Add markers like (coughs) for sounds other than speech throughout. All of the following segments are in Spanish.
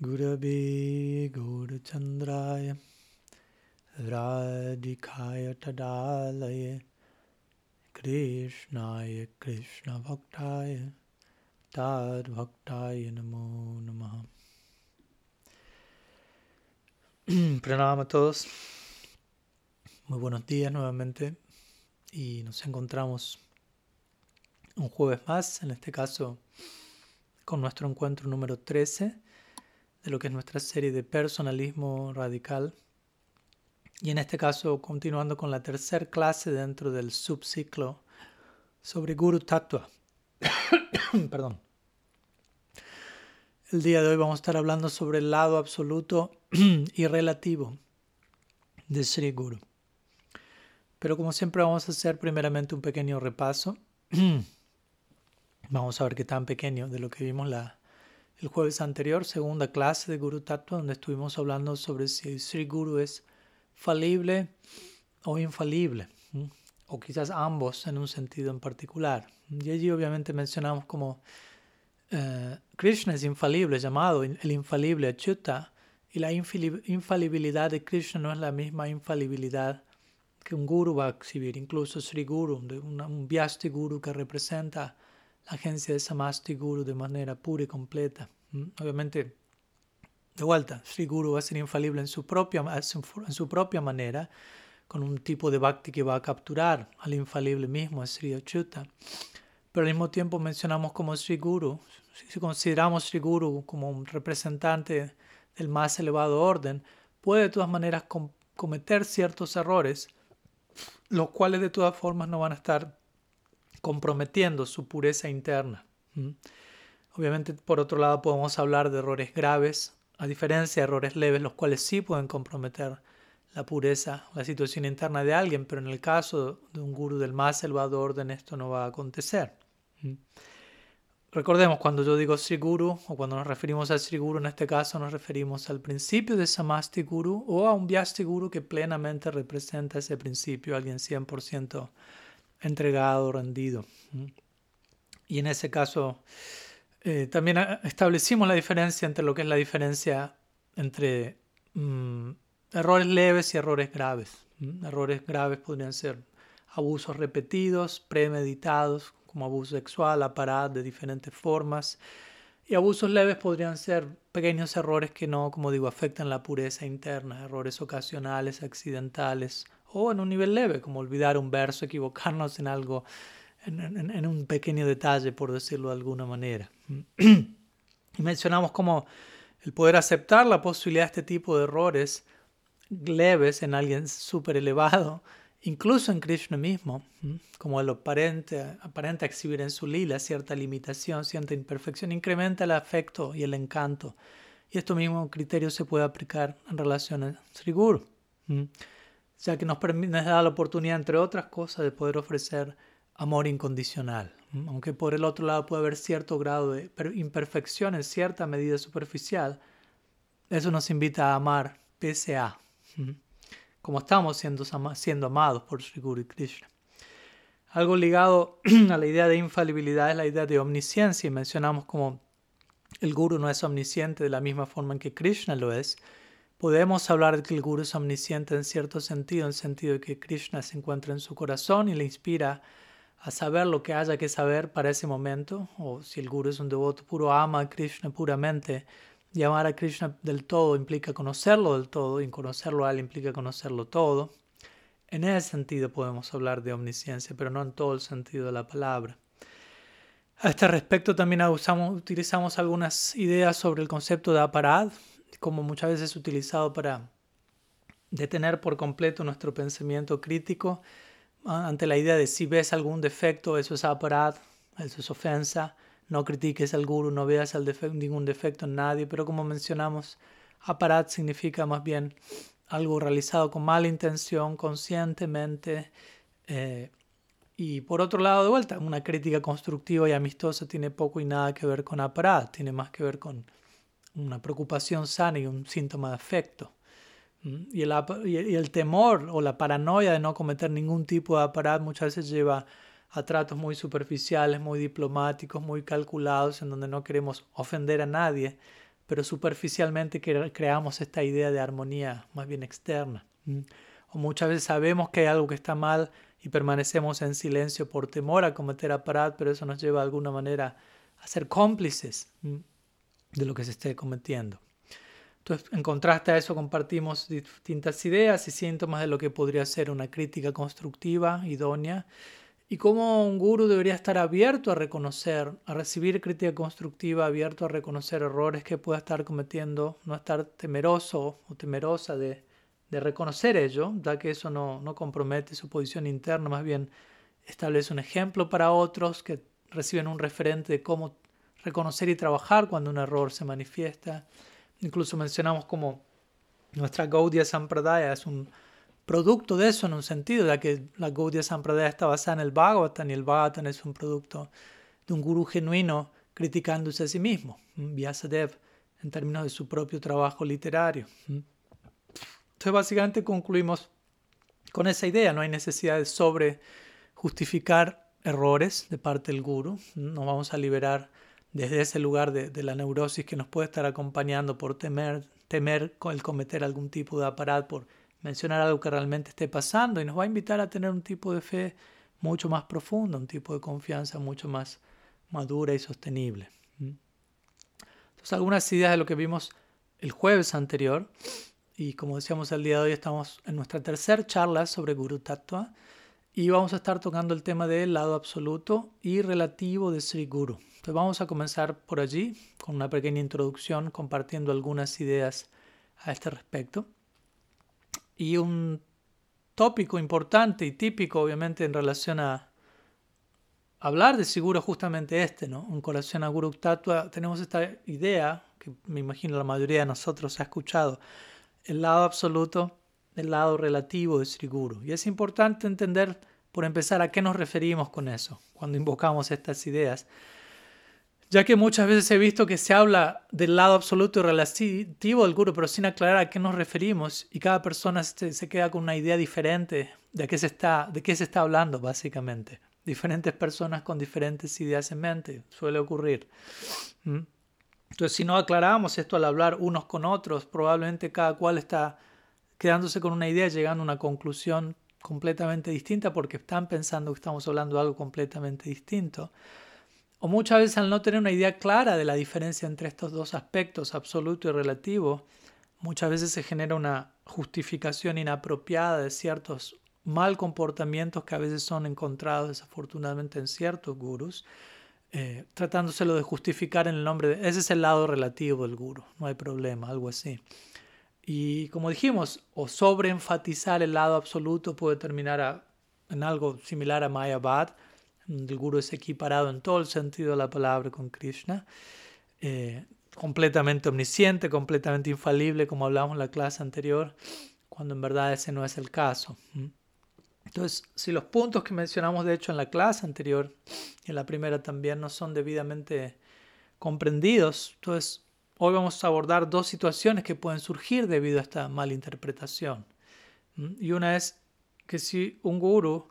Gurave Gaurachandraya Radhikaya Tadalaya Krishnaya Krishna Bhaktaya Tad Bhaktaya Namo Namaha (clears throat) Pranam a todos. Muy buenos días nuevamente. Y nos encontramos un jueves más, en este caso con nuestro encuentro número 13 de lo que es nuestra serie de personalismo radical. Y en este caso, continuando con la tercera clase dentro del subciclo sobre Guru Tattva. (coughs) Perdón. El día de hoy vamos a estar hablando sobre el lado absoluto y relativo de Sri Guru. Pero como siempre vamos a hacer primeramente un pequeño repaso. (coughs) vamos a ver qué tan pequeño de lo que vimos la, el jueves anterior, segunda clase de Guru Tattva, donde estuvimos hablando sobre si Sri Guru es falible o infalible, o quizás ambos en un sentido en particular. Y allí obviamente mencionamos como eh, Krishna es infalible, llamado el infalible Achyuta, y la infalibilidad de Krishna no es la misma infalibilidad que un guru va a exhibir, incluso Sri Guru, un, un Vyasti Guru que representa agencia de Samasti Guru de manera pura y completa. Obviamente, de vuelta, Sri Guru va a ser infalible en su propia, en su propia manera, con un tipo de bhakti que va a capturar al infalible mismo, a Sri Achyuta. Pero al mismo tiempo mencionamos como Sri Guru, si consideramos Sri Guru como un representante del más elevado orden, puede de todas maneras cometer ciertos errores, los cuales de todas formas no van a estar comprometiendo su pureza interna. Obviamente, por otro lado, podemos hablar de errores graves, a diferencia de errores leves, los cuales sí pueden comprometer la pureza, la situación interna de alguien, pero en el caso de un guru del más elevado orden esto no va a acontecer. Recordemos, cuando yo digo Sri Guru, o cuando nos referimos a Sri en este caso nos referimos al principio de Samasti Guru o a un Vyasti Guru que plenamente representa ese principio, alguien 100% entregado, rendido. Y en ese caso eh, también establecimos la diferencia entre lo que es la diferencia entre mm, errores leves y errores graves. Errores graves podrían ser abusos repetidos, premeditados, como abuso sexual, aparat de diferentes formas. Y abusos leves podrían ser pequeños errores que no, como digo, afectan la pureza interna, errores ocasionales, accidentales, o en un nivel leve, como olvidar un verso, equivocarnos en algo, en, un pequeño detalle, por decirlo de alguna manera. (clears throat) Y mencionamos como el poder aceptar la posibilidad de este tipo de errores leves en alguien súper elevado, incluso en Krishna mismo, como el aparente, aparente exhibir en su lila cierta limitación, cierta imperfección, incrementa el afecto y el encanto. Y esto mismo criterio se puede aplicar en relación a Sri Guru ya que nos, nos da la oportunidad, entre otras cosas, de poder ofrecer amor incondicional. Aunque por el otro lado puede haber cierto grado de imperfección en cierta medida superficial, eso nos invita a amar pese a, como estamos siendo, siendo amados por Sri Guru y Krishna. Algo ligado (clears throat) a la idea de infalibilidad es la idea de omnisciencia y mencionamos como el Guru no es omnisciente de la misma forma en que Krishna lo es, Podemos hablar de que el Guru es omnisciente en cierto sentido, en el sentido de que Krishna se encuentra en su corazón y le inspira a saber lo que haya que saber para ese momento, o si el Guru es un devoto puro, ama a Krishna puramente, y amar a Krishna del todo implica conocerlo del todo, y conocerlo a él implica conocerlo todo. En ese sentido podemos hablar de omnisciencia, pero no en todo el sentido de la palabra. A este respecto también utilizamos algunas ideas sobre el concepto de aparad, como muchas veces utilizado para detener por completo nuestro pensamiento crítico ante la idea de si ves algún defecto, eso es aparat, eso es ofensa, no critiques al guru, no veas ningún defecto en nadie, pero como mencionamos, aparat significa más bien algo realizado con mala intención, conscientemente. Eh, y por otro lado, de vuelta, una crítica constructiva y amistosa tiene poco y nada que ver con aparat, tiene más que ver con una preocupación sana y un síntoma de afecto. Y el, temor o la paranoia de no cometer ningún tipo de aparato muchas veces lleva a tratos muy superficiales, muy diplomáticos, muy calculados, en donde no queremos ofender a nadie, pero superficialmente creamos esta idea de armonía más bien externa. O muchas veces sabemos que hay algo que está mal y permanecemos en silencio por temor a cometer aparat, pero eso nos lleva de alguna manera a ser cómplices de lo que se esté cometiendo. Entonces, en contraste a eso, compartimos distintas ideas y síntomas de lo que podría ser una crítica constructiva, idónea, y cómo un guru debería estar abierto a reconocer, a recibir crítica constructiva, abierto a reconocer errores que pueda estar cometiendo, no estar temeroso o temerosa de, reconocer ello, ya que eso no, no compromete su posición interna, más bien establece un ejemplo para otros que reciben un referente de cómo reconocer y trabajar cuando un error se manifiesta. Incluso mencionamos como nuestra Gaudiya Sampradaya es un producto de eso en un sentido, ya que la Gaudiya Sampradaya está basada en el Bhagavatam y el Bhagavatam es un producto de un gurú genuino criticándose a sí mismo, Vyasadev, en términos de su propio trabajo literario. Entonces básicamente concluimos con esa idea, no hay necesidad de sobre justificar errores de parte del guru, nos vamos a liberar desde ese lugar de, la neurosis que nos puede estar acompañando por temer, temer el cometer algún tipo de aparato, por mencionar algo que realmente esté pasando y nos va a invitar a tener un tipo de fe mucho más profunda, un tipo de confianza mucho más madura y sostenible. Entonces algunas ideas de lo que vimos el jueves anterior y como decíamos el día de hoy estamos en nuestra tercera charla sobre Guru Tattva y vamos a estar tocando el tema del lado absoluto y relativo de Sri Guru. Entonces vamos a comenzar por allí con una pequeña introducción compartiendo algunas ideas a este respecto. Y un tópico importante y típico obviamente en relación a hablar de Siguro justamente este, ¿no? En relación a Guru Tattva tenemos esta idea que me imagino la mayoría de nosotros ha escuchado, el lado absoluto el lado relativo de Sri Guru. Y es importante entender, por empezar, a qué nos referimos con eso, cuando invocamos estas ideas. Ya que muchas veces he visto que se habla del lado absoluto y relativo del Guru, pero sin aclarar a qué nos referimos, y cada persona se, queda con una idea diferente de qué, se está, de qué se está hablando, básicamente. Diferentes personas con diferentes ideas en mente, suele ocurrir. ¿Mm? Entonces, si no aclaramos esto al hablar unos con otros, probablemente cada cual está quedándose con una idea, llegando a una conclusión completamente distinta porque están pensando que estamos hablando de algo completamente distinto. O muchas veces al no tener una idea clara de la diferencia entre estos dos aspectos, absoluto y relativo, muchas veces se genera una justificación inapropiada de ciertos mal comportamientos que a veces son encontrados desafortunadamente en ciertos gurus, eh, tratándoselo de justificar en el nombre de... Ese es el lado relativo del guru, no hay problema, algo así. Y como dijimos, o sobreenfatizar el lado absoluto puede terminar en algo similar a Mayabad, donde el guru es equiparado en todo el sentido de la palabra con Krishna, eh, completamente omnisciente, completamente infalible, como hablamos en la clase anterior, cuando en verdad ese no es el caso. Entonces, si los puntos que mencionamos de hecho en la clase anterior y en la primera también no son debidamente comprendidos, entonces Hoy vamos a abordar dos situaciones que pueden surgir debido a esta malinterpretación. Y una es que si un guru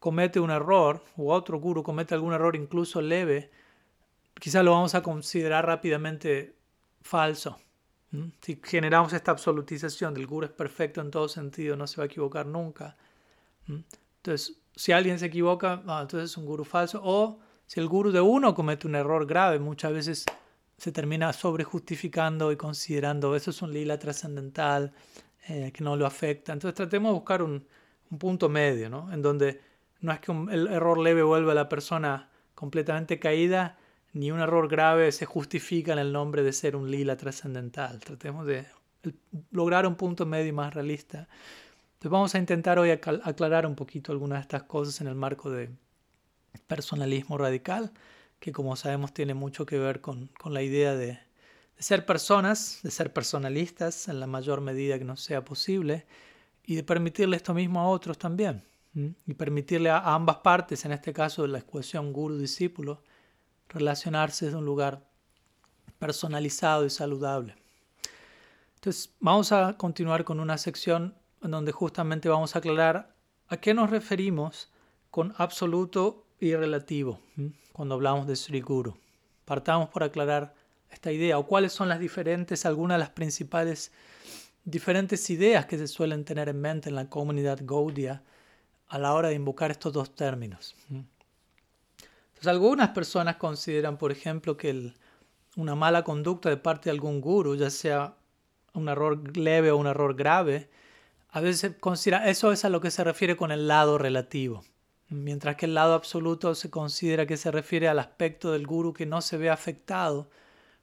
comete un error o otro guru comete algún error incluso leve, quizás lo vamos a considerar rápidamente falso. Si generamos esta absolutización del guru es perfecto en todo sentido, no se va a equivocar nunca. Entonces, si alguien se equivoca, ah, entonces es un guru falso. O si el guru de uno comete un error grave, muchas veces se termina sobrejustificando y considerando eso es un lila trascendental eh, que no lo afecta. Entonces tratemos de buscar un, un punto medio, ¿no? En donde no es que el error leve vuelva a la persona completamente caída, ni un error grave se justifica en el nombre de ser un lila trascendental. Tratemos de lograr un punto medio más realista. Entonces vamos a intentar hoy aclarar un poquito algunas de estas cosas en el marco de personalismo radical que como sabemos tiene mucho que ver con, la idea de, ser personas, de ser personalistas en la mayor medida que nos sea posible y de permitirle esto mismo a otros también. Y permitirle a, ambas partes, en este caso de la ecuación guru-discípulo, relacionarse desde un lugar personalizado y saludable. Entonces, vamos a continuar con una sección en donde justamente vamos a aclarar a qué nos referimos con absoluto y relativo cuando hablamos de Sri Guru. Partamos por aclarar esta idea o cuáles son las diferentes, algunas de las principales diferentes ideas que se suelen tener en mente en la comunidad Gaudia a la hora de invocar estos dos términos. Entonces, algunas personas consideran, por ejemplo, que una mala conducta de parte de algún guru, ya sea un error leve o un error grave, a veces considera eso es a lo que se refiere con el lado relativo, mientras que el lado absoluto se considera que se refiere al aspecto del guru que no se ve afectado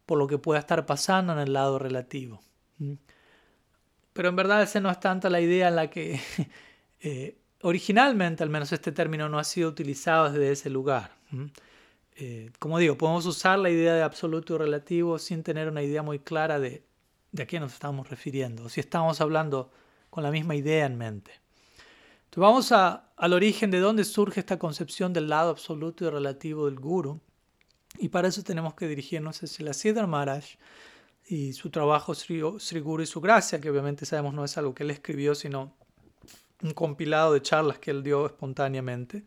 por lo que pueda estar pasando en el lado relativo. Pero en verdad esa no es tanta la idea en la que (laughs) eh, originalmente al menos este término no ha sido utilizado desde ese lugar. Eh, como digo, podemos usar la idea de absoluto y relativo sin tener una idea muy clara de, de a qué nos estamos refiriendo, si estamos hablando con la misma idea en mente. Vamos al origen de dónde surge esta concepción del lado absoluto y relativo del guru. Y para eso tenemos que dirigirnos hacia la Siddhar Maharaj y su trabajo Sri, Guru y su gracia, que obviamente sabemos no es algo que él escribió, sino un compilado de charlas que él dio espontáneamente.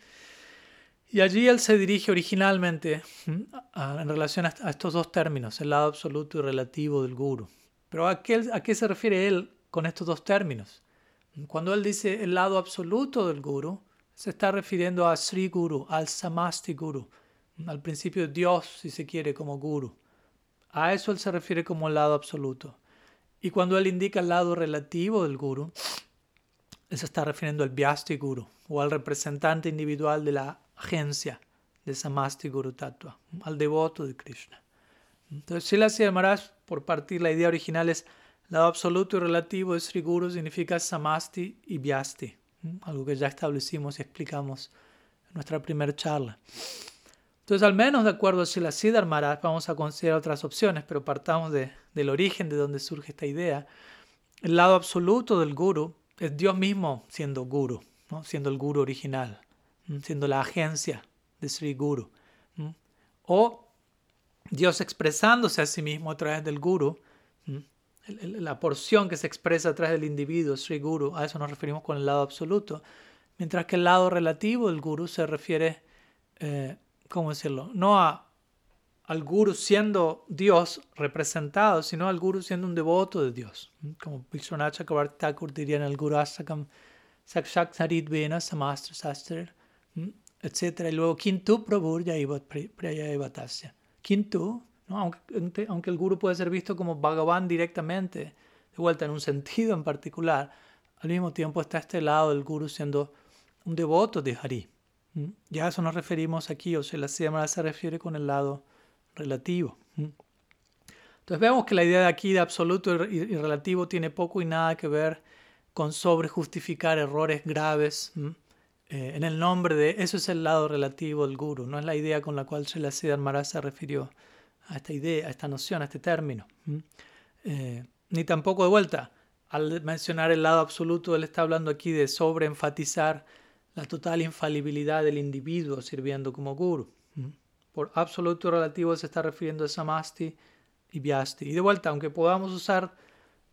Y allí él se dirige originalmente en relación a, estos dos términos, el lado absoluto y relativo del guru. Pero ¿a qué, ¿a qué se refiere él con estos dos términos? Cuando él dice el lado absoluto del guru, se está refiriendo a Sri Guru, al Samasti Guru, al principio Dios, si se quiere, como guru. A eso él se refiere como el lado absoluto. Y cuando él indica el lado relativo del guru, él se está refiriendo al Vyasti Guru o al representante individual de la agencia de Samasti Guru Tattva, al devoto de Krishna. Entonces, Sila Maharaj, por partir la idea original es lado absoluto y relativo de Sri Guru significa Samasti y Vyasti, algo que ya establecimos y explicamos en nuestra primera charla. Entonces, al menos de acuerdo a Sila Siddhar Maharaj, vamos a considerar otras opciones, pero partamos de, del origen de donde surge esta idea. El lado absoluto del Guru es Dios mismo siendo Guru, ¿no? siendo el Guru original, siendo la agencia de Sri Guru. O Dios expresándose a sí mismo a través del Guru, la porción que se expresa a través del individuo, Sri Guru, a eso nos referimos con el lado absoluto, mientras que el lado relativo del Guru se refiere, eh, ¿cómo decirlo? No a, al Guru siendo Dios representado, sino al Guru siendo un devoto de Dios. Como Vishwanath Chakravarti Thakur diría en el Guru Asakam, Sakshak Sarit Vena Samastra Sastra, etc. Y luego, Kintu Prabhur Prayaivatasya. Kintu Aunque, el guru puede ser visto como Bhagavan directamente, de vuelta en un sentido en particular, al mismo tiempo está este lado del guru siendo un devoto de Hari. Ya a eso nos referimos aquí, o sea, la Siddhamara se refiere con el lado relativo. Entonces vemos que la idea de aquí de absoluto y, relativo tiene poco y nada que ver con sobrejustificar errores graves eh, en el nombre de eso es el lado relativo del guru, no es la idea con la cual Srila Siddhamara se refirió a esta idea, a esta noción, a este término. Eh, ni tampoco de vuelta, al mencionar el lado absoluto, él está hablando aquí de sobreenfatizar la total infalibilidad del individuo sirviendo como guru. Por absoluto relativo se está refiriendo a samasti y vyasti. Y de vuelta, aunque podamos usar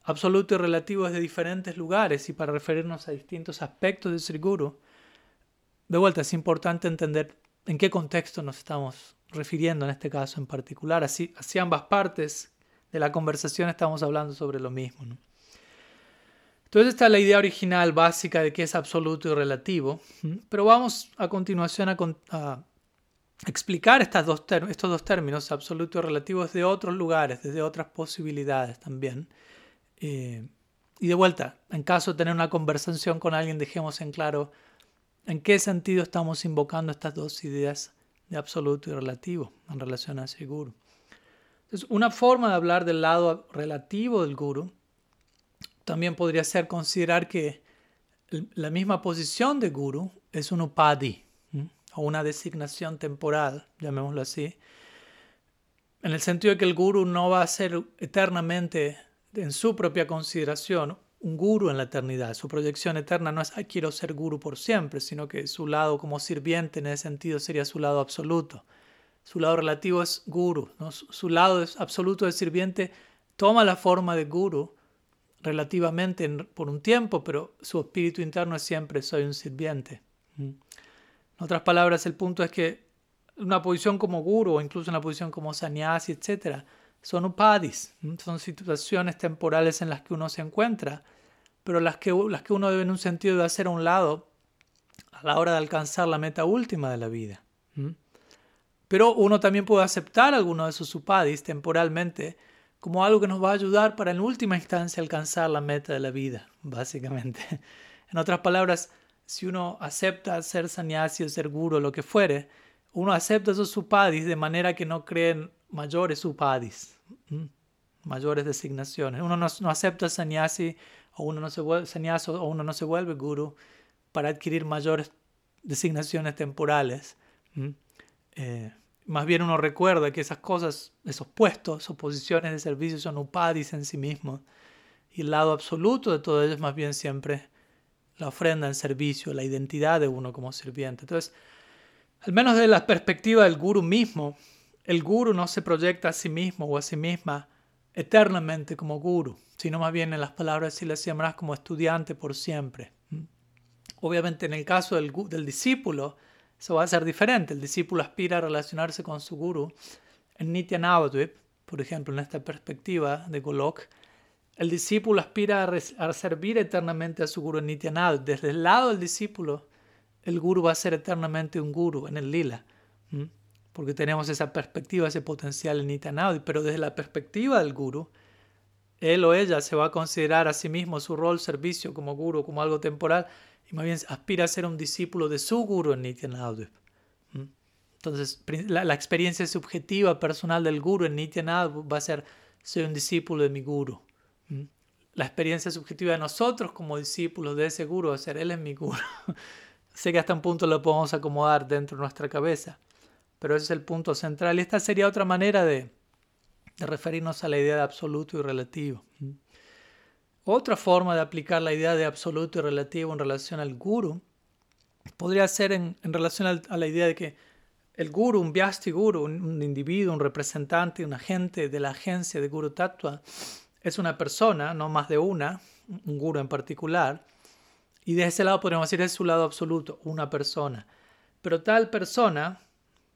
absoluto y relativo desde diferentes lugares y para referirnos a distintos aspectos de Sri Guru, de vuelta es importante entender en qué contexto nos estamos refiriendo en este caso en particular. Así, así ambas partes de la conversación estamos hablando sobre lo mismo. Entonces esta es la idea original básica de que es absoluto y relativo, pero vamos a continuación a, explicar estas dos estos dos términos, absoluto y relativo, desde otros lugares, desde otras posibilidades también. Eh, y de vuelta, en caso de tener una conversación con alguien, dejemos en claro en qué sentido estamos invocando estas dos ideas de absoluto y relativo en relación a ese guru. Entonces, una forma de hablar del lado relativo del guru también podría ser considerar que la misma posición de guru es un upadi o una designación temporal, llamémoslo así, en el sentido de que el guru no va a ser eternamente en su propia consideración un guru en la eternidad. Su proyección eterna no es quiero ser guru por siempre, sino que su lado como sirviente en ese sentido sería su lado absoluto. Su lado relativo es guru, su lado es absoluto de sirviente toma la forma de guru relativamente por un tiempo, pero su espíritu interno es siempre soy un sirviente. Mm. En otras palabras, el punto es que una posición como guru o incluso una posición como sannyasi, etc., son upadis, son situaciones temporales en las que uno se encuentra, pero las que, las que uno debe en un sentido de hacer a un lado a la hora de alcanzar la meta última de la vida. Pero uno también puede aceptar alguno de esos upadis temporalmente como algo que nos va a ayudar para en última instancia alcanzar la meta de la vida, básicamente. (laughs) En otras palabras, si uno acepta ser sannyasi o ser guru lo que fuere, uno acepta esos upadis de manera que no creen mayores upadis, mayores designaciones. Uno no, acepta sannyasi o uno no se vuelve o uno no se vuelve guru para adquirir mayores designaciones temporales. Eh, más bien uno recuerda que esas cosas, esos puestos o posiciones de servicio son upadis en sí mismos. Y el lado absoluto de todo ello es más bien siempre la ofrenda en servicio, la identidad de uno como sirviente. Entonces, al menos desde la perspectiva del guru mismo, el guru no se proyecta a sí mismo o a sí misma eternamente como guru, sino más bien en las palabras si le llamarás como estudiante por siempre. Obviamente en el caso del, discípulo, eso va a ser diferente. El discípulo aspira a relacionarse con su guru. En Nitya Navadvip, por ejemplo, en esta perspectiva de Golok, el discípulo aspira a, servir eternamente a su guru en Nitya Navadvip. Desde el lado del discípulo, el guru va a ser eternamente un guru en el lila. Porque tenemos esa perspectiva, ese potencial en Nitya Navadvip. Pero desde la perspectiva del guru, él o ella se va a considerar a sí mismo su rol, servicio como guru, como algo temporal y más bien aspira a ser un discípulo de su guru en Nityanadvip. Entonces, la, experiencia subjetiva personal del guru en Nityanadvip va a ser, soy un discípulo de mi guru. La experiencia subjetiva de nosotros como discípulos de ese guru va a ser, él es mi guru. (laughs) sé que hasta un punto lo podemos acomodar dentro de nuestra cabeza, pero ese es el punto central. Esta sería otra manera de, de referirnos a la idea de absoluto y relativo. Otra forma de aplicar la idea de absoluto y relativo en relación al guru podría ser en, relación a la idea de que el guru, un vyasti guru, un, individuo, un representante, un agente de la agencia de Guru Tattva, es una persona, no más de una, un guru en particular, y de ese lado podríamos decir es su lado absoluto, una persona. Pero tal persona,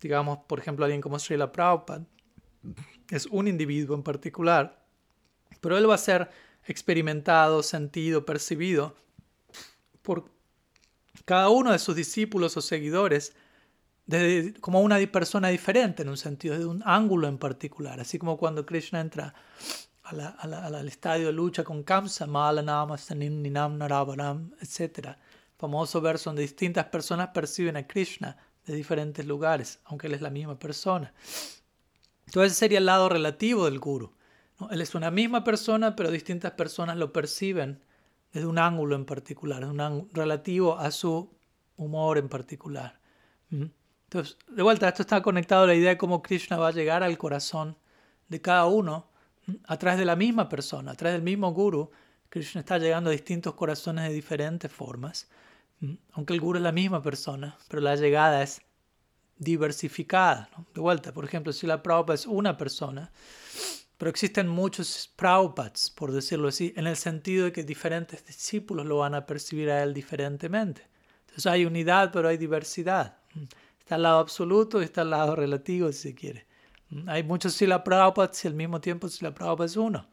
digamos, por ejemplo, alguien como Srila Prabhupada, es un individuo en particular, pero él va a ser experimentado, sentido, percibido por cada uno de sus discípulos o seguidores como una persona diferente en un sentido, de un ángulo en particular. Así como cuando Krishna entra al estadio de lucha con Kamsa, Malanama, Ninam, Naravaram, etc. Famoso verso donde distintas personas perciben a Krishna de diferentes lugares, aunque él es la misma persona. Entonces ese sería el lado relativo del guru. Él es una misma persona, pero distintas personas lo perciben desde un ángulo en particular, un ángulo relativo a su humor en particular. Entonces, de vuelta, esto está conectado a la idea de cómo Krishna va a llegar al corazón de cada uno a través de la misma persona, a través del mismo guru. Krishna está llegando a distintos corazones de diferentes formas, aunque el guru es la misma persona, pero la llegada es diversificada. De vuelta, por ejemplo, si la Prabhupada es una persona, pero existen muchos Prabhupads, por decirlo así, en el sentido de que diferentes discípulos lo van a percibir a él diferentemente. Entonces hay unidad, pero hay diversidad. Está el lado absoluto y está el lado relativo, si se quiere. Hay muchos Sila Prabhupads y al mismo tiempo Sila Prabhupada es uno.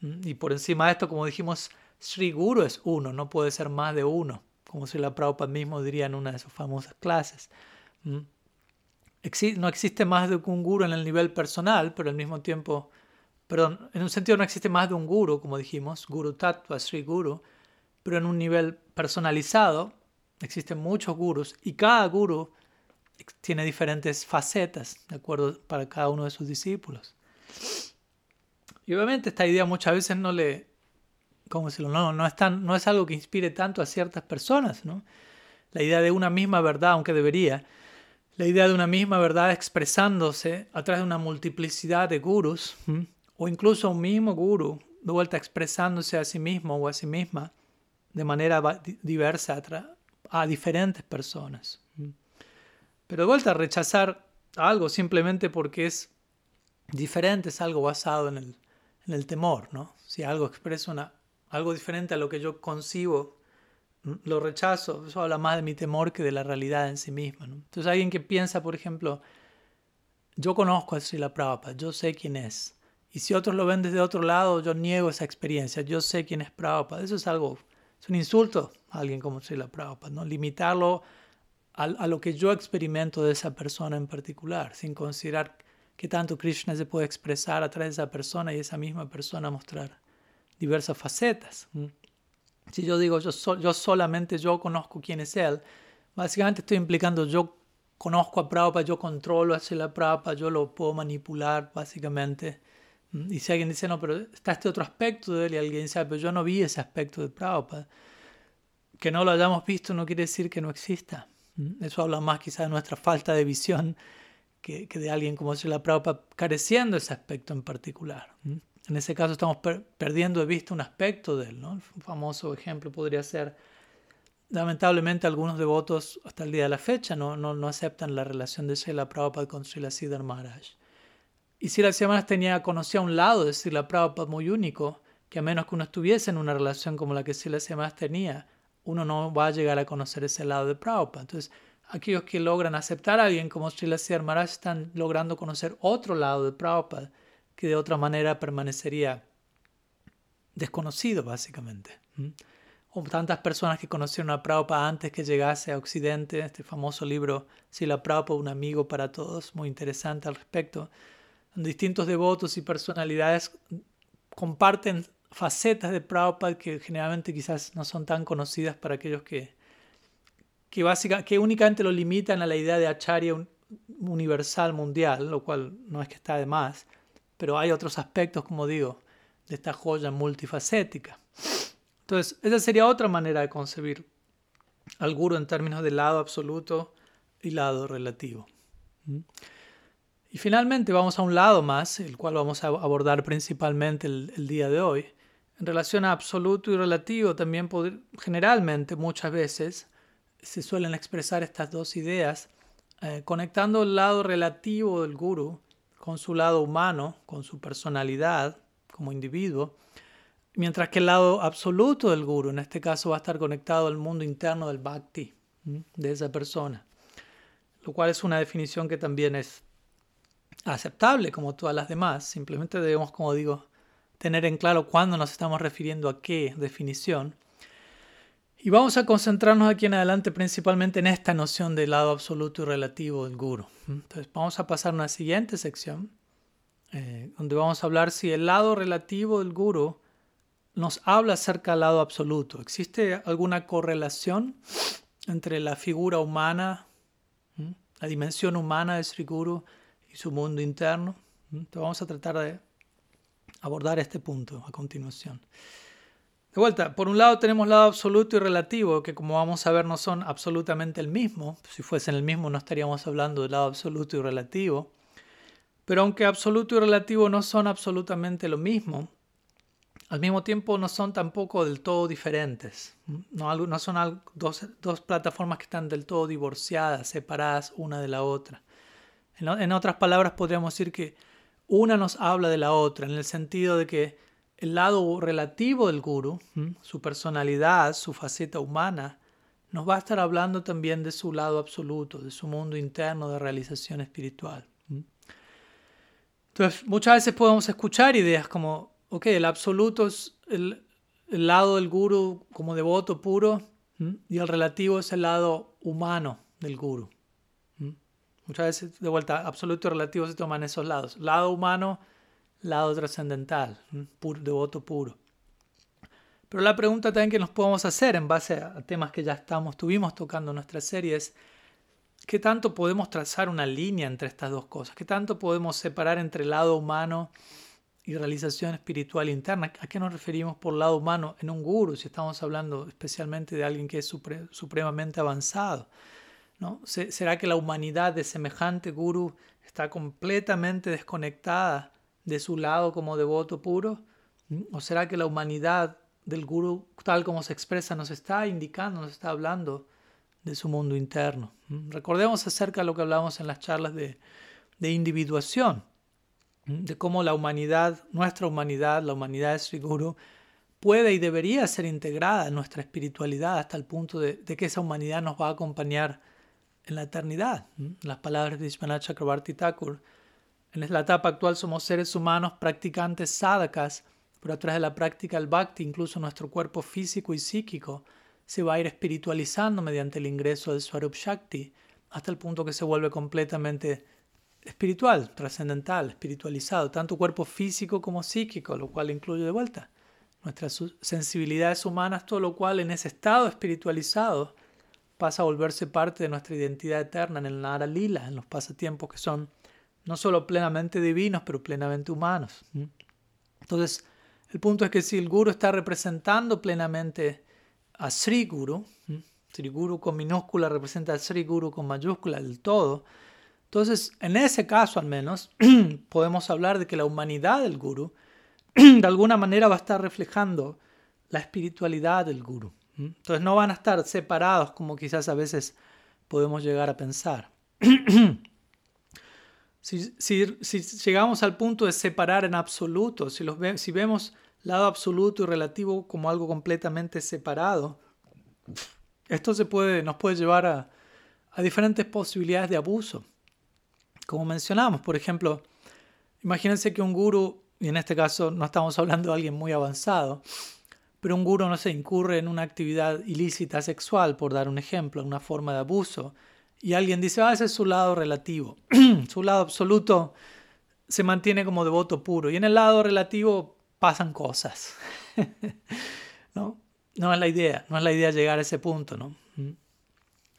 Y por encima de esto, como dijimos, Sri Guru es uno, no puede ser más de uno, como Sila Prabhupada mismo diría en una de sus famosas clases. No existe más de un guru en el nivel personal, pero al mismo tiempo perdón, en un sentido no existe más de un guru, como dijimos, guru tattva, sri guru, pero en un nivel personalizado existen muchos gurus y cada guru tiene diferentes facetas, de acuerdo, para cada uno de sus discípulos. Y obviamente esta idea muchas veces no le, ¿cómo decirlo? No, no, es no es algo que inspire tanto a ciertas personas, ¿no? La idea de una misma verdad, aunque debería, la idea de una misma verdad expresándose a través de una multiplicidad de gurus, o incluso un mismo guru de vuelta expresándose a sí mismo o a sí misma de manera diversa a, diferentes personas. Pero de vuelta a rechazar algo simplemente porque es diferente, es algo basado en el, en el temor, ¿no? Si algo expresa una, algo diferente a lo que yo concibo, lo rechazo, eso habla más de mi temor que de la realidad en sí misma. Entonces alguien que piensa, por ejemplo, yo conozco a Srila Prabhupada, yo sé quién es, Y si otros lo ven desde otro lado, yo niego esa experiencia. Yo sé quién es Prabhupada. Eso es algo, es un insulto a alguien como la Prabhupada, ¿no? Limitarlo a, a, lo que yo experimento de esa persona en particular, sin considerar qué tanto Krishna se puede expresar a través de esa persona y esa misma persona mostrar diversas facetas. Si yo digo yo, yo solamente yo conozco quién es él, básicamente estoy implicando yo conozco a Prabhupada, yo controlo a la Prabhupada, yo lo puedo manipular básicamente. Y si alguien dice, no, pero está este otro aspecto de él y alguien dice, ah, pero yo no vi ese aspecto de Prabhupada, que no lo hayamos visto no quiere decir que no exista. Eso habla más quizás de nuestra falta de visión que, que de alguien como la Prabhupada careciendo ese aspecto en particular. En ese caso estamos perdiendo de vista un aspecto de él. ¿no? Un famoso ejemplo podría ser, lamentablemente algunos devotos hasta el día de la fecha no, no, aceptan la relación de Srila Prabhupada con Srila Siddhar Maharaj. Y si las semanas tenía, conocía un lado de Srila Prabhupada muy único, que a menos que uno estuviese en una relación como la que Srila semanas tenía, uno no va a llegar a conocer ese lado de Prabhupada. Entonces, aquellos que logran aceptar a alguien como Srila Siddhar Maharaj están logrando conocer otro lado de Prabhupada, que de otra manera permanecería desconocido, básicamente. O tantas personas que conocieron a Prabhupada antes que llegase a Occidente, este famoso libro Srila Prabhupada, un amigo para todos, muy interesante al respecto distintos devotos y personalidades comparten facetas de Prabhupada que generalmente quizás no son tan conocidas para aquellos que, que, básica, que únicamente lo limitan a la idea de Acharya universal mundial, lo cual no es que está de más, pero hay otros aspectos, como digo, de esta joya multifacética. Entonces, esa sería otra manera de concebir al guru en términos de lado absoluto y lado relativo. ¿Mm? Y finalmente vamos a un lado más, el cual vamos a abordar principalmente el, día de hoy. En relación a absoluto y relativo, también generalmente muchas veces se suelen expresar estas dos ideas, eh, conectando el lado relativo del guru con su lado humano, con su personalidad como individuo, mientras que el lado absoluto del guru, en este caso, va a estar conectado al mundo interno del bhakti de esa persona, lo cual es una definición que también es aceptable como todas las demás. Simplemente debemos, como digo, tener en claro cuándo nos estamos refiriendo a qué definición. Y vamos a concentrarnos aquí en adelante principalmente en esta noción del lado absoluto y relativo del guru. Entonces vamos a pasar a una siguiente sección eh, donde vamos a hablar si el lado relativo del guru nos habla acerca del lado absoluto. ¿Existe alguna correlación entre la figura humana, la dimensión humana de Sri Guru y su mundo interno. Entonces vamos a tratar de abordar este punto a continuación. De vuelta, por un lado tenemos lado absoluto y relativo, que como vamos a ver no son absolutamente el mismo. Si fuesen el mismo no estaríamos hablando del lado absoluto y relativo. Pero aunque absoluto y relativo no son absolutamente lo mismo, al mismo tiempo no son tampoco del todo diferentes. No, son dos plataformas que están del todo divorciadas, separadas una de la otra. En, otras palabras, podríamos decir que una nos habla de la otra, en el sentido de que el lado relativo del guru, su personalidad, su faceta humana, nos va a estar hablando también de su lado absoluto, de su mundo interno de realización espiritual. Entonces, muchas veces podemos escuchar ideas como, ok, el absoluto es el, lado del guru como devoto puro y el relativo es el lado humano del guru. Muchas veces, de vuelta, absoluto y relativo se toman esos lados. Lado humano, lado trascendental, devoto puro. Pero la pregunta también que nos podemos hacer en base a temas que ya estamos, tuvimos tocando en nuestra serie es, ¿qué tanto podemos trazar una línea entre estas dos cosas? ¿Qué tanto podemos separar entre lado humano y realización espiritual interna? ¿A qué nos referimos por lado humano en un guru, si estamos hablando especialmente de alguien que es supremamente avanzado? ¿Será que la humanidad de semejante guru está completamente desconectada de su lado como devoto puro? ¿O será que la humanidad del guru, tal como se expresa, nos está indicando, nos está hablando de su mundo interno? Recordemos acerca de lo que hablamos en las charlas de, de individuación, de cómo la humanidad, nuestra humanidad, la humanidad de Sri Guru, puede y debería ser integrada en nuestra espiritualidad hasta el punto de, de que esa humanidad nos va a acompañar en la eternidad. Las palabras de Vishwanath Chakrabarti Thakur En la etapa actual somos seres humanos practicantes sadhakas, pero a través de la práctica del bhakti, incluso nuestro cuerpo físico y psíquico se va a ir espiritualizando mediante el ingreso del Swarup Shakti, hasta el punto que se vuelve completamente espiritual, trascendental, espiritualizado, tanto cuerpo físico como psíquico, lo cual incluye de vuelta nuestras sensibilidades humanas, todo lo cual en ese estado espiritualizado pasa a volverse parte de nuestra identidad eterna en el Nara Lila, en los pasatiempos que son no solo plenamente divinos, pero plenamente humanos. Entonces, el punto es que si el Guru está representando plenamente a Sri Guru, Sri Guru con minúscula representa a Sri Guru con mayúscula, el todo, entonces, en ese caso al menos, (clears throat) podemos hablar de que la humanidad del Guru (clears throat) de alguna manera va a estar reflejando la espiritualidad del Guru. Entonces no van a estar separados como quizás a veces podemos llegar a pensar. (clears throat) si, llegamos al punto de separar en absoluto, si, vemos lado absoluto y relativo como algo completamente separado, esto nos puede llevar a, a diferentes posibilidades de abuso. Como mencionamos, por ejemplo, imagínense que un guru, y en este caso no estamos hablando de alguien muy avanzado, pero un guru, no se incurre en una actividad ilícita sexual, por dar un ejemplo, una forma de abuso, y alguien dice, ah, ese es su lado relativo, (clears throat) su lado absoluto se mantiene como devoto puro, y en el lado relativo pasan cosas. (laughs) ¿No? no es la idea, no es la idea llegar a ese punto, ¿no?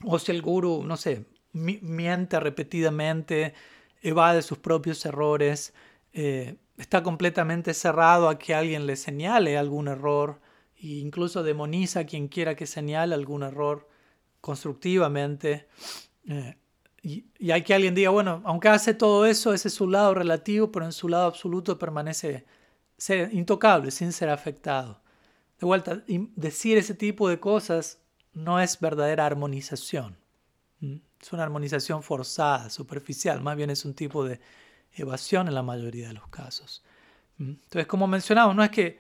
O si el guru, no sé, miente repetidamente, evade sus propios errores, eh, está completamente cerrado a que alguien le señale algún error e incluso demoniza a quien quiera que señale algún error constructivamente. Eh, y, hay que alguien diga, bueno, aunque hace todo eso, ese es su lado relativo, pero en su lado absoluto permanece ser intocable, sin ser afectado. De vuelta, decir ese tipo de cosas no es verdadera armonización. Es una armonización forzada, superficial, más bien es un tipo de evasión en la mayoría de los casos. Entonces, como mencionamos, no es que,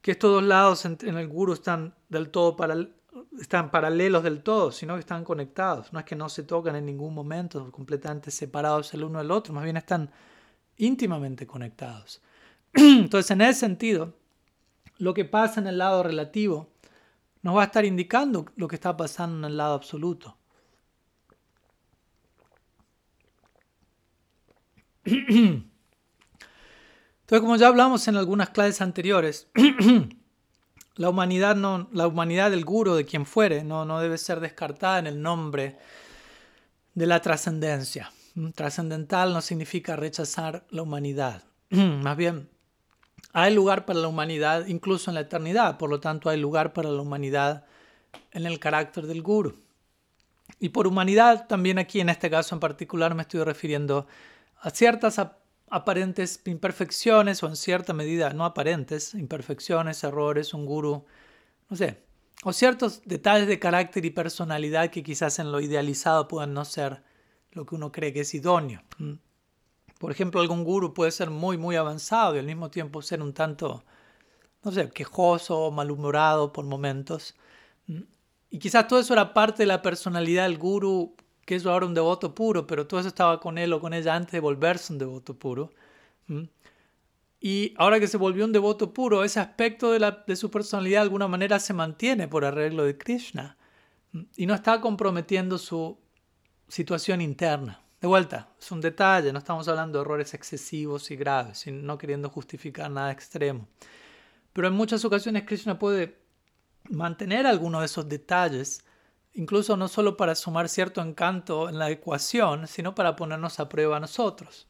que estos dos lados en, el guru están del todo están paralelos del todo, sino que están conectados. No es que no se tocan en ningún momento, completamente separados el uno del otro, más bien están íntimamente conectados. (clears throat) Entonces, en ese sentido, lo que pasa en el lado relativo nos va a estar indicando lo que está pasando en el lado absoluto. (clears throat) Entonces, como ya hablamos en algunas clases anteriores, (clears throat) la humanidad, no, la humanidad del guru, de quien fuere, no, no debe ser descartada en el nombre de la trascendencia. Trascendental no significa rechazar la humanidad. (clears throat) Más bien, hay lugar para la humanidad incluso en la eternidad, por lo tanto hay lugar para la humanidad en el carácter del guru. Y por humanidad también aquí en este caso en particular me estoy refiriendo a ciertas aparentes imperfecciones o en cierta medida no aparentes, imperfecciones, errores, un guru, no sé, o ciertos detalles de carácter y personalidad que quizás en lo idealizado puedan no ser lo que uno cree que es idóneo. Por ejemplo, algún guru puede ser muy, muy avanzado y al mismo tiempo ser un tanto, no sé, quejoso, malhumorado por momentos. Y quizás todo eso era parte de la personalidad del guru que es ahora un devoto puro, pero todo eso estaba con él o con ella antes de volverse un devoto puro. Y ahora que se volvió un devoto puro, ese aspecto de, la, de, su personalidad de alguna manera se mantiene por arreglo de Krishna y no está comprometiendo su situación interna. De vuelta, es un detalle, no estamos hablando de errores excesivos y graves, no queriendo justificar nada extremo. Pero en muchas ocasiones Krishna puede mantener algunos de esos detalles incluso no solo para sumar cierto encanto en la ecuación, sino para ponernos a prueba a nosotros.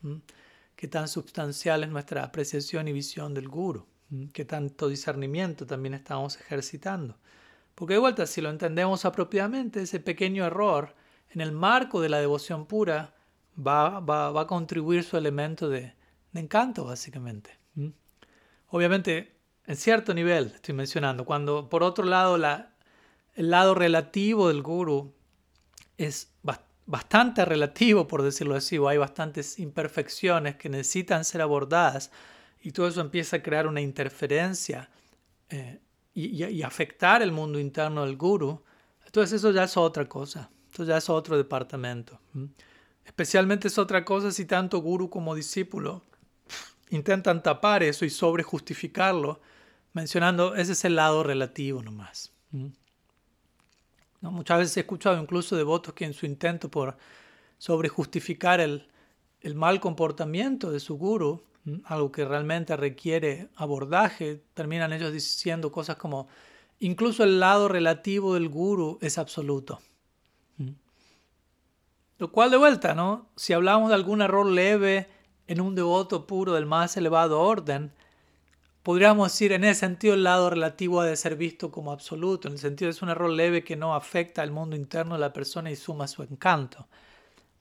Qué tan sustancial es nuestra apreciación y visión del guru, qué tanto discernimiento también estamos ejercitando. Porque de vuelta, si lo entendemos apropiadamente, ese pequeño error en el marco de la devoción pura va, va, a contribuir su elemento de encanto, básicamente. Obviamente, en cierto nivel, estoy mencionando, cuando por otro lado la, el lado relativo del guru es bastante relativo, por decirlo así, o hay bastantes imperfecciones que necesitan ser abordadas y todo eso empieza a crear una interferencia eh, y, afectar el mundo interno del guru, entonces eso ya es otra cosa, eso ya es otro departamento. Especialmente es otra cosa si tanto guru como discípulo intentan tapar eso y sobrejustificarlo, mencionando ese es el lado relativo nomás. ¿No? Muchas veces he escuchado incluso devotos que en su intento por sobrejustificar el, el mal comportamiento de su guru, algo que realmente requiere abordaje, terminan ellos diciendo cosas como, incluso el lado relativo del guru es absoluto. Lo cual de vuelta, ¿no? Si hablamos de algún error leve en un devoto puro del más elevado orden, podríamos decir en ese sentido el lado relativo ha de ser visto como absoluto, en el sentido es un error leve que no afecta al mundo interno de la persona y suma su encanto.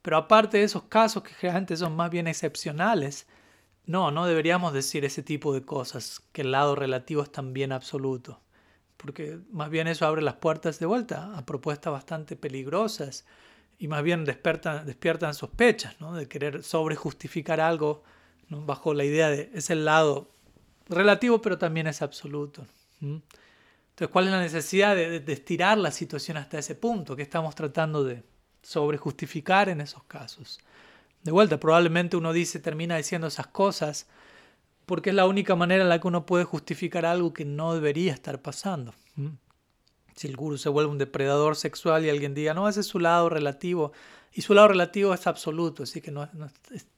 Pero aparte de esos casos que generalmente son más bien excepcionales, no, no deberíamos decir ese tipo de cosas, que el lado relativo es también absoluto, porque más bien eso abre las puertas de vuelta a propuestas bastante peligrosas y más bien despiertan, sospechas ¿no? de querer sobrejustificar algo bajo la idea de es el lado relativo pero también es absoluto. Entonces, ¿cuál es la necesidad de, estirar la situación hasta ese punto que estamos tratando de sobrejustificar en esos casos? De vuelta, probablemente uno dice, termina diciendo esas cosas porque es la única manera en la que uno puede justificar algo que no debería estar pasando. Si el guru se vuelve un depredador sexual y alguien diga, no, ese es su lado relativo, y su lado relativo es absoluto, así que no,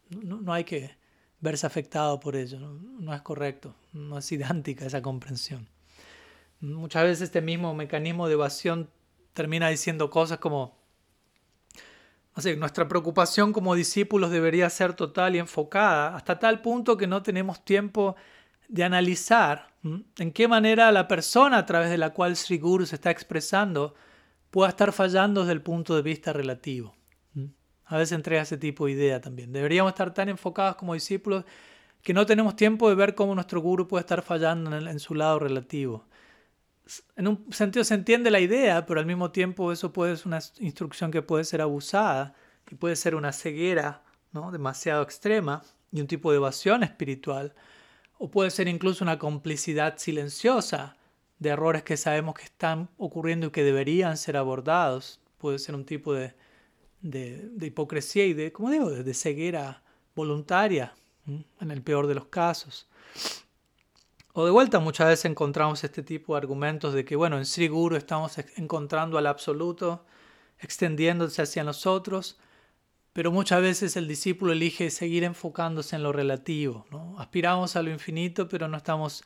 no, hay que verse afectado por ello, no, es correcto, no es idéntica esa comprensión. Muchas veces este mismo mecanismo de evasión termina diciendo cosas como, así, nuestra preocupación como discípulos debería ser total y enfocada, hasta tal punto que no tenemos tiempo de analizar en qué manera la persona a través de la cual Sri Guru se está expresando pueda estar fallando desde el punto de vista relativo. A veces entrega ese tipo de idea también. Deberíamos estar tan enfocados como discípulos que no tenemos tiempo de ver cómo nuestro guru puede estar fallando en, su lado relativo. En un sentido se entiende la idea, pero al mismo tiempo eso puede ser una instrucción que puede ser abusada y puede ser una ceguera ¿no? demasiado extrema y un tipo de evasión espiritual o puede ser incluso una complicidad silenciosa de errores que sabemos que están ocurriendo y que deberían ser abordados. Puede ser un tipo de, de, hipocresía y de, digo, ceguera voluntaria, en el peor de los casos. O de vuelta, muchas veces encontramos este tipo de argumentos de que, bueno, en Sri Guru estamos encontrando al absoluto extendiéndose hacia nosotros, pero muchas veces el discípulo elige seguir enfocándose en lo relativo. ¿no? Aspiramos a lo infinito, pero no estamos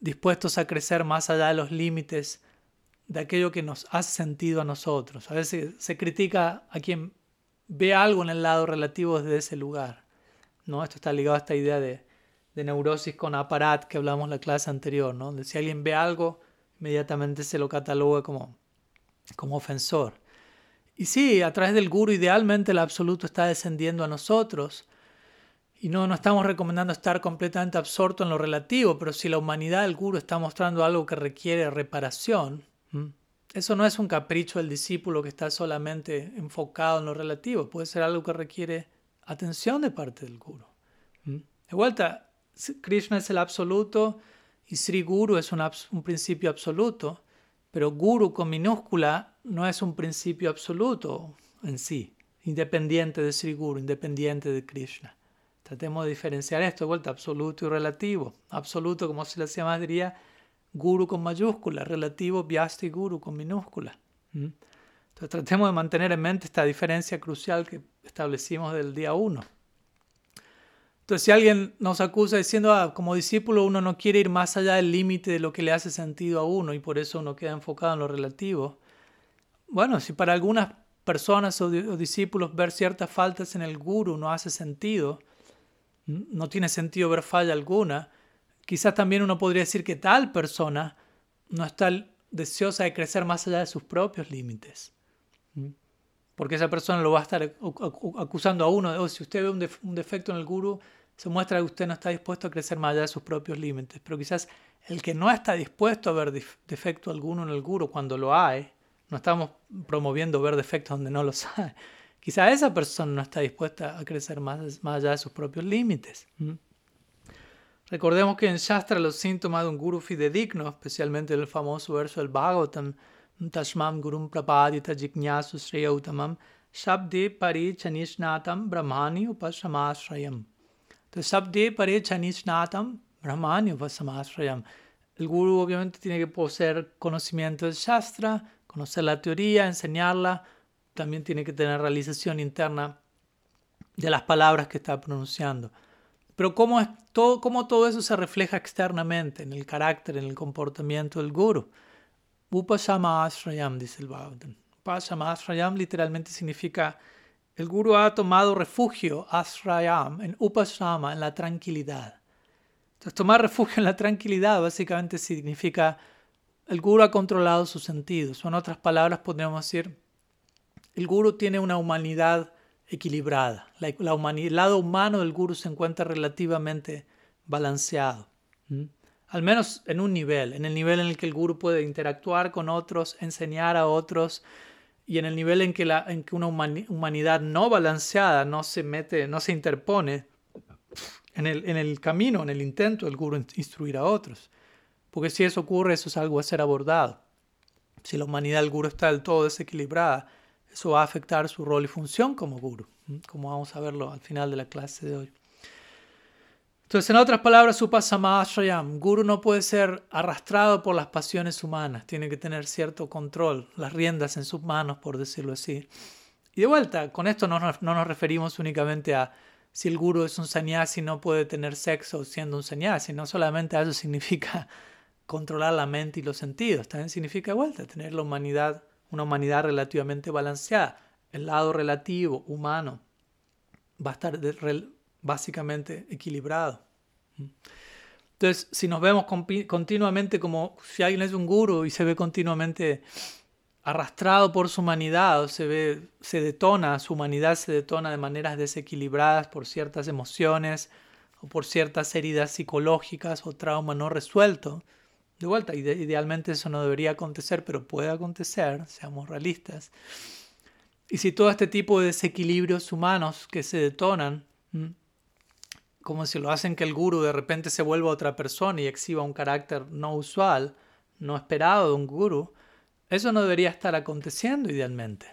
dispuestos a crecer más allá de los límites de aquello que nos hace sentido a nosotros. A veces se critica a quien ve algo en el lado relativo desde ese lugar. ¿no? Esto está ligado a esta idea de, de neurosis con aparat que hablamos en la clase anterior. ¿no? Si alguien ve algo, inmediatamente se lo cataloga como, como ofensor. Y sí, a través del guru idealmente el absoluto está descendiendo a nosotros. Y no, no estamos recomendando estar completamente absorto en lo relativo, pero si la humanidad del guru está mostrando algo que requiere reparación, eso no es un capricho del discípulo que está solamente enfocado en lo relativo, puede ser algo que requiere atención de parte del guru. De vuelta, Krishna es el absoluto y Sri Guru es un, un principio absoluto, pero guru con minúscula no es un principio absoluto en sí, independiente de Sri Guru, independiente de Krishna. Tratemos de diferenciar esto de vuelta, absoluto y relativo. Absoluto, como se le llama, diría Guru con mayúscula, relativo, Vyasti Guru con minúscula. ¿Mm? Entonces tratemos de mantener en mente esta diferencia crucial que establecimos del día 1. Entonces, si alguien nos acusa diciendo, ah, como discípulo uno no quiere ir más allá del límite de lo que le hace sentido a uno y por eso uno queda enfocado en lo relativo, bueno, si para algunas personas o, discípulos ver ciertas faltas en el guru no hace sentido, no tiene sentido ver falla alguna, quizás también uno podría decir que tal persona no está deseosa de crecer más allá de sus propios límites. Porque esa persona lo va a estar acusando a uno de, oh, si usted ve un, defecto en el guru, se muestra que usted no está dispuesto a crecer más allá de sus propios límites. Pero quizás el que no está dispuesto a ver defecto alguno en el guru cuando lo hay, no estamos promoviendo ver defectos donde no los (laughs) hay. Quizá esa persona no está dispuesta a crecer más, más allá de sus propios límites. Recordemos que en Shastra los síntomas de un guru fidedigno, especialmente el famoso verso del Bhagavatam, Tashmam Gurum Prapadita Jignasu Sreya Shabde Pare Chanishnatam Brahmani Upasamasrayam. Entonces, Shabde Pare Chanishnatam Brahmani Upasamasrayam. El guru obviamente tiene que poseer conocimiento del Shastra, conocer la teoría, enseñarla, también tiene que tener realización interna de las palabras que está pronunciando. Pero cómo, es todo, cómo todo eso se refleja externamente, en el carácter, en el comportamiento del guru. Upasama Asrayam, dice el Bhagavatam. Upasama Asrayam literalmente significa el guru ha tomado refugio, Asrayam, en Upasama, en la tranquilidad. Entonces, tomar refugio en la tranquilidad básicamente significa el guru ha controlado sus sentidos. O en otras palabras, podríamos decir, el guru tiene una humanidad equilibrada. La, el lado humano del guru se encuentra relativamente balanceado. Al menos en un nivel, en el nivel en el que el guru puede interactuar con otros, enseñar a otros, y en el nivel en que, la, en que una humanidad no balanceada no se mete, no se interpone en el, en el camino, en el intento del guru instruir a otros. Porque si eso ocurre, eso es algo a ser abordado. Si la humanidad del guru está del todo desequilibrada, eso va a afectar su rol y función como guru, como vamos a verlo al final de la clase de hoy. Entonces, en otras palabras, Upasamashrayam, guru no puede ser arrastrado por las pasiones humanas, tiene que tener cierto control, las riendas en sus manos, por decirlo así. Y de vuelta, con esto no, no nos referimos únicamente a si el guru es un sannyasi no puede tener sexo siendo un sannyasi, no solamente eso (laughs) significa controlar la mente y los sentidos, también significa de vuelta tener la humanidad una humanidad relativamente balanceada. El lado relativo, humano, va a estar básicamente equilibrado. Entonces, si nos vemos continuamente como si alguien es un guru y se ve continuamente arrastrado por su humanidad, o se ve, se detona, su humanidad se detona de maneras desequilibradas por ciertas emociones o por ciertas heridas psicológicas o trauma no resuelto, de vuelta, idealmente eso no debería acontecer, pero puede acontecer, seamos realistas. Y si todo este tipo de desequilibrios humanos que se detonan, como si lo hacen que el guru de repente se vuelva otra persona y exhiba un carácter no usual, no esperado de un guru, eso no debería estar aconteciendo idealmente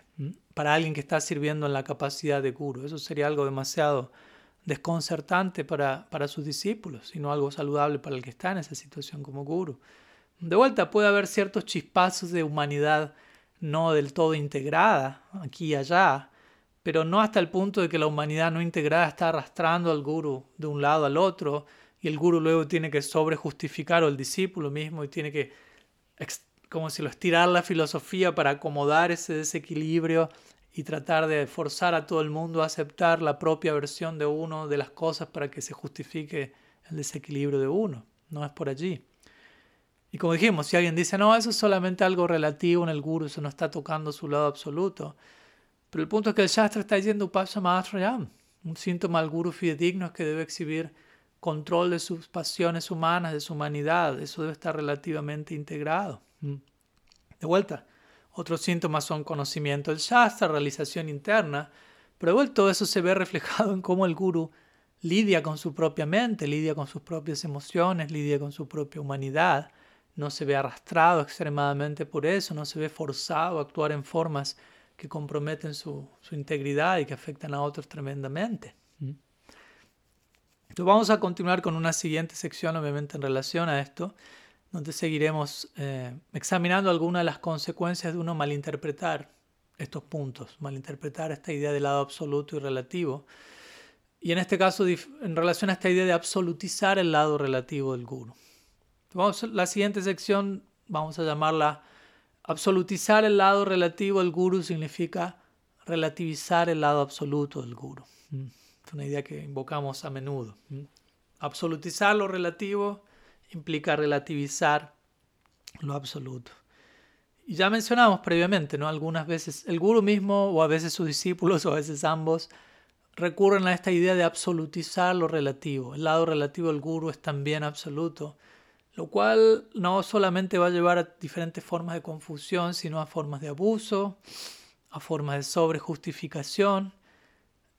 para alguien que está sirviendo en la capacidad de guru. Eso sería algo demasiado desconcertante para, para sus discípulos y no algo saludable para el que está en esa situación como guru. De vuelta puede haber ciertos chispazos de humanidad no del todo integrada aquí y allá, pero no hasta el punto de que la humanidad no integrada está arrastrando al guru de un lado al otro y el guru luego tiene que sobrejustificar o el discípulo mismo y tiene que como si lo estirar la filosofía para acomodar ese desequilibrio y tratar de forzar a todo el mundo a aceptar la propia versión de uno de las cosas para que se justifique el desequilibrio de uno. No es por allí. Y como dijimos, si alguien dice, no, eso es solamente algo relativo en el guru, eso no está tocando su lado absoluto. Pero el punto es que el Shastra está diciendo Upasama Un síntoma al guru fidedigno es que debe exhibir control de sus pasiones humanas, de su humanidad. Eso debe estar relativamente integrado. Mm. De vuelta, otros síntomas son conocimiento del Shastra, realización interna, pero igual todo eso se ve reflejado en cómo el guru lidia con su propia mente, lidia con sus propias emociones, lidia con su propia humanidad, no se ve arrastrado extremadamente por eso, no se ve forzado a actuar en formas que comprometen su, integridad y que afectan a otros tremendamente. ¿Mm? Entonces vamos a continuar con una siguiente sección, obviamente en relación a esto, donde seguiremos eh, examinando algunas de las consecuencias de uno malinterpretar estos puntos, malinterpretar esta idea del lado absoluto y relativo. Y en este caso, en relación a esta idea de absolutizar el lado relativo del guru. Vamos, la siguiente sección vamos a llamarla absolutizar el lado relativo del guru significa relativizar el lado absoluto del guru. Mm. Es una idea que invocamos a menudo. Mm. Absolutizar lo relativo implica relativizar lo absoluto. Y ya mencionamos previamente, ¿no? Algunas veces el guru mismo, o a veces sus discípulos, (laughs) o a veces ambos, recurren a esta idea de absolutizar lo relativo. El lado relativo del guru es también absoluto, lo cual no solamente va a llevar a diferentes formas de confusión, sino a formas de abuso, a formas de sobrejustificación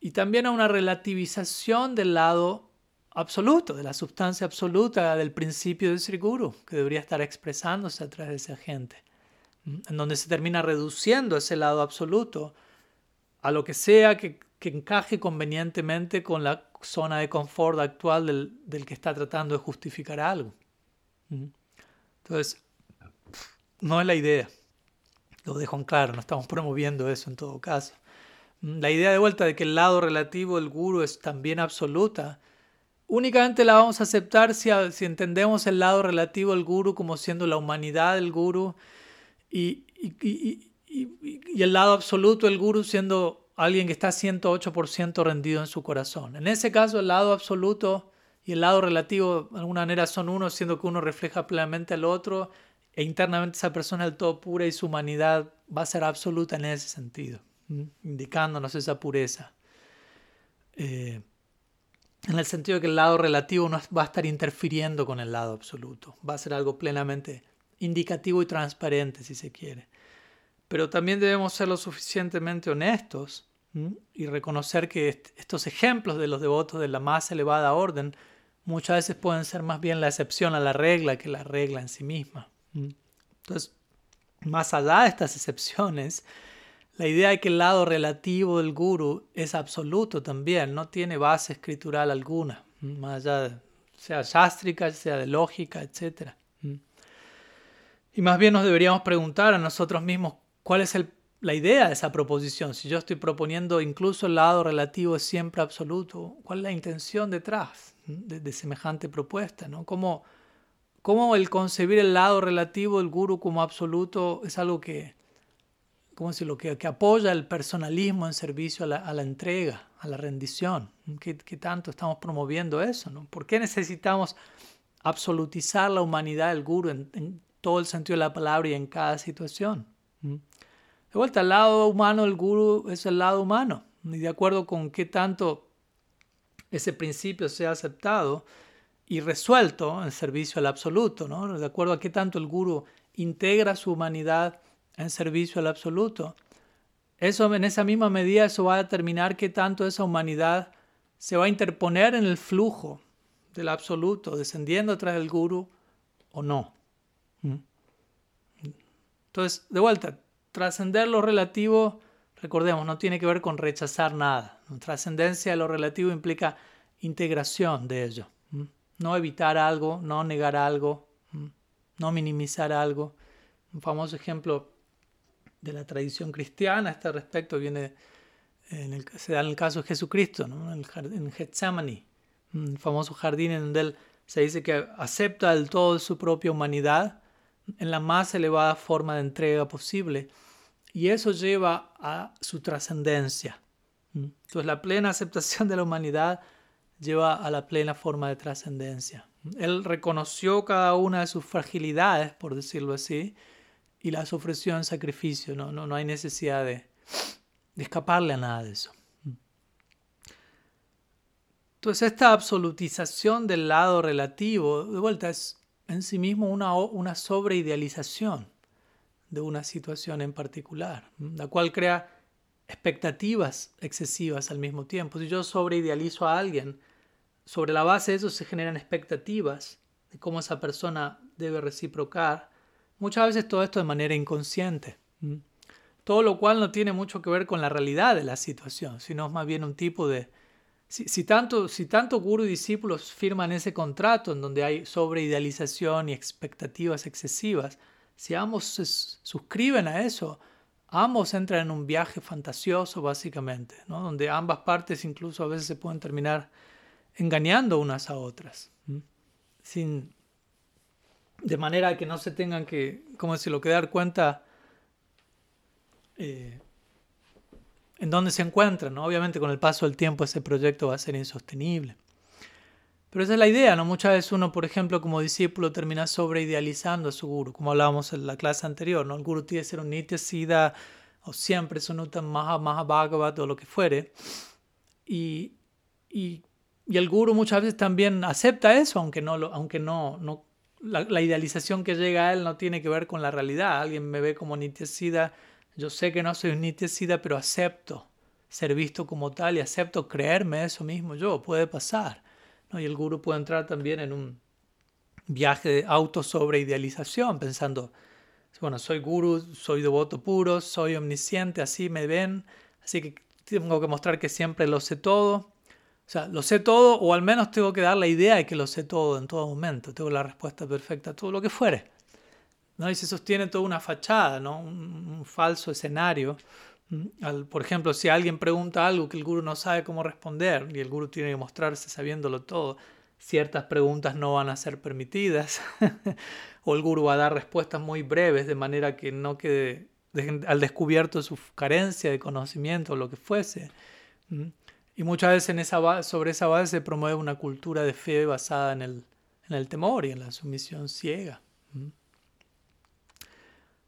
y también a una relativización del lado absoluto, de la sustancia absoluta del principio de Sri Guru, que debería estar expresándose a través de esa gente, en donde se termina reduciendo ese lado absoluto a lo que sea que, encaje convenientemente con la zona de confort actual del, del que está tratando de justificar algo. Entonces, no es la idea. Lo dejo en claro, no estamos promoviendo eso en todo caso. La idea de vuelta de que el lado relativo del guru es también absoluta, únicamente la vamos a aceptar si, si entendemos el lado relativo del guru como siendo la humanidad del guru y, y, y el lado absoluto del guru siendo alguien que está 108% rendido en su corazón. En ese caso, el lado absoluto y el lado relativo de alguna manera son uno, siendo que uno refleja plenamente al otro e internamente esa persona del todo pura y su humanidad va a ser absoluta en ese sentido, indicándonos esa pureza. Eh, en el sentido de que el lado relativo no va a estar interfiriendo con el lado absoluto, va a ser algo plenamente indicativo y transparente si se quiere. Pero también debemos ser lo suficientemente honestos y reconocer que estos ejemplos de los devotos de la más elevada orden muchas veces pueden ser más bien la excepción a la regla que la regla en sí misma. Entonces, más allá de estas excepciones, la idea de que el lado relativo del guru es absoluto también, no tiene base escritural alguna, más allá sea sástrica, sea de lógica, etc. Y más bien nos deberíamos preguntar a nosotros mismos cuál es la idea de esa proposición. Si yo estoy proponiendo incluso el lado relativo es siempre absoluto, ¿cuál es la intención detrás de, semejante propuesta? ¿no? ¿Cómo, cómo el concebir el lado relativo del guru como absoluto es algo que, ¿cómo decirlo? Que, que apoya el personalismo en servicio a la, entrega, a la rendición. ¿Qué, ¿Qué, tanto estamos promoviendo eso? ¿Por qué necesitamos absolutizar la humanidad del guru en, en, todo el sentido de la palabra y en cada situación? ¿Mm? De vuelta, el lado humano del guru es el lado humano. Y de acuerdo con qué tanto ese principio sea aceptado, y resuelto en servicio al absoluto, ¿no? de acuerdo a qué tanto el guru integra su humanidad en servicio al absoluto. Eso en esa misma medida eso va a determinar qué tanto esa humanidad se va a interponer en el flujo del absoluto, descendiendo tras el guru o no. ¿Mm? Entonces, de vuelta, trascender lo relativo, recordemos, no tiene que ver con rechazar nada. Trascendencia de lo relativo implica integración de ello no evitar algo, no negar algo, no minimizar algo. Un famoso ejemplo de la tradición cristiana a este respecto viene en el, se da en el caso de Jesucristo, ¿no? en, en Getsemaní, un famoso jardín en donde él se dice que acepta del todo su propia humanidad en la más elevada forma de entrega posible y eso lleva a su trascendencia. Entonces la plena aceptación de la humanidad lleva a la plena forma de trascendencia. Él reconoció cada una de sus fragilidades, por decirlo así, y las ofreció en sacrificio. No, no, no hay necesidad de, escaparle a nada de eso. Entonces esta absolutización del lado relativo, de vuelta, es en sí mismo una, una sobreidealización de una situación en particular, la cual crea expectativas excesivas al mismo tiempo. Si yo sobreidealizo a alguien, sobre la base de eso se generan expectativas de cómo esa persona debe reciprocar. Muchas veces todo esto de manera inconsciente. Todo lo cual no tiene mucho que ver con la realidad de la situación, sino es más bien un tipo de... Si, tanto, si tanto guru y discípulos firman ese contrato en donde hay sobreidealización y expectativas excesivas, si ambos suscriben a eso, ambos entran en un viaje fantasioso básicamente, donde ambas partes incluso a veces se pueden terminar engañando unas a otras, sin, de manera que no se tengan que, como decirlo, que dar cuenta eh, en dónde se encuentran. ¿no? Obviamente con el paso del tiempo ese proyecto va a ser insostenible. Pero esa es la idea, ¿no? Muchas veces uno, por ejemplo, como discípulo termina sobreidealizando a su guru, como hablábamos en la clase anterior, ¿no? El guru tiene que ser un nitya siddha o siempre sonuta maha, maha bhagavat o lo que fuere. Y, y y el guru muchas veces también acepta eso, aunque no, aunque no, no la, idealización que llega a él no tiene que ver con la realidad. Alguien me ve como nitiesida, yo sé que no soy un nitiesida, pero acepto ser visto como tal y acepto creerme eso mismo yo, puede pasar. ¿no? Y el guru puede entrar también en un viaje de auto sobre idealización, pensando, bueno, soy guru, soy devoto puro, soy omnisciente, así me ven, así que tengo que mostrar que siempre lo sé todo. O sea, lo sé todo o al menos tengo que dar la idea de que lo sé todo en todo momento. Tengo la respuesta perfecta a todo lo que fuere. ¿no? Y se sostiene toda una fachada, ¿no? un, falso escenario. por ejemplo, si alguien pregunta algo que el guru no sabe cómo responder y el guru tiene que mostrarse sabiéndolo todo, ciertas preguntas no van a ser permitidas (laughs) o el guru va a dar respuestas muy breves de manera que no quede al descubierto su carencia de conocimiento o lo que fuese. Y muchas veces en esa sobre esa base se promueve una cultura de fe basada en el, en el temor y en la sumisión ciega.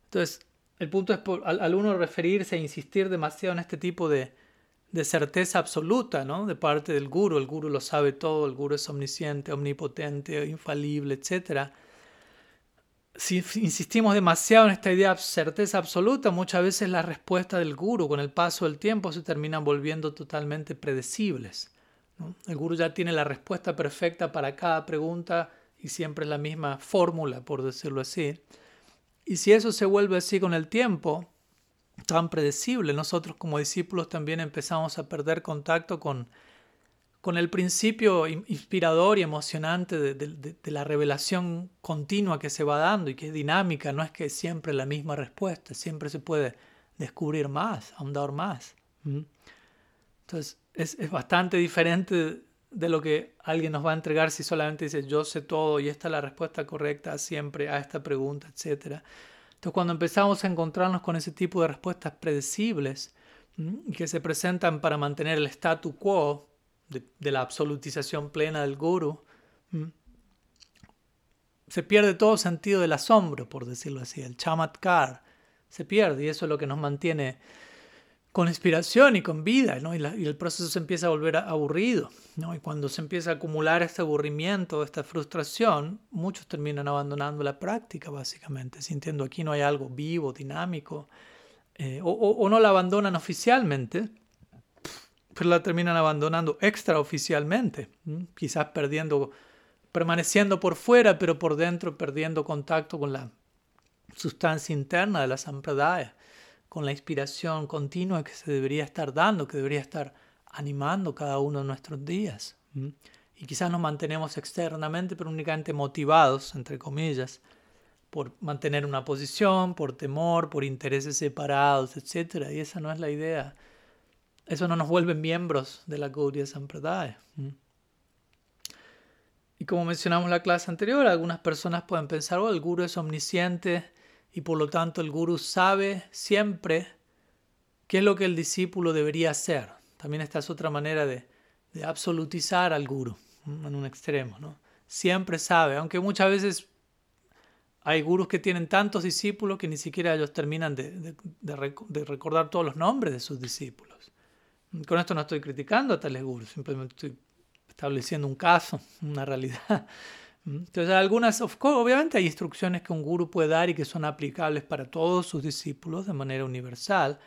Entonces, el punto es al, uno referirse e insistir demasiado en este tipo de, de certeza absoluta, ¿no? De parte del guru. El guru lo sabe todo, el guru es omnisciente, omnipotente, infalible, etc. Si insistimos demasiado en esta idea de certeza absoluta, muchas veces las respuestas del guru con el paso del tiempo se terminan volviendo totalmente predecibles. El guru ya tiene la respuesta perfecta para cada pregunta y siempre es la misma fórmula, por decirlo así. Y si eso se vuelve así con el tiempo, tan predecible, nosotros como discípulos también empezamos a perder contacto con, con el principio inspirador y emocionante de, la revelación continua que se va dando y que es dinámica, no es que siempre la misma respuesta, siempre se puede descubrir más, ahondar más. Entonces es, es bastante diferente de lo que alguien nos va a entregar si solamente dice yo sé todo y esta es la respuesta correcta siempre a esta pregunta, etc. Entonces cuando empezamos a encontrarnos con ese tipo de respuestas predecibles que se presentan para mantener el statu quo de, la absolutización plena del guru, se pierde todo sentido del asombro, por decirlo así, el chamatkar se pierde y eso es lo que nos mantiene con inspiración y con vida, ¿no? y, el proceso se empieza a volver aburrido. ¿no? Y cuando se empieza a acumular este aburrimiento, esta frustración, muchos terminan abandonando la práctica, básicamente, sintiendo aquí no hay algo vivo, dinámico, eh, o, no la abandonan oficialmente, pero la terminan abandonando extraoficialmente, quizás perdiendo, permaneciendo por fuera, pero por dentro perdiendo contacto con la sustancia interna de la sampradaya con la inspiración continua que se debería estar dando, que debería estar animando cada uno de nuestros días. Y quizás nos mantenemos externamente, pero únicamente motivados, entre comillas, por mantener una posición, por temor, por intereses separados, etc. Y esa no es la idea. Eso no nos vuelve miembros de la Gaudiya Sampradaya. Y como mencionamos en la clase anterior, algunas personas pueden pensar, oh, el guru es omnisciente, y por lo tanto el gurú sabe siempre qué es lo que el discípulo debería hacer. También esta es otra manera de, absolutizar al gurú en un extremo. ¿no? Siempre sabe, aunque muchas veces hay gurús que tienen tantos discípulos que ni siquiera ellos terminan de, recordar todos los nombres de sus discípulos. Con esto no estoy criticando a tales gurús, simplemente estoy estableciendo un caso, una realidad. (laughs) Entonces, algunas, obviamente hay instrucciones que un guru puede dar y que son aplicables para todos sus discípulos de manera universal,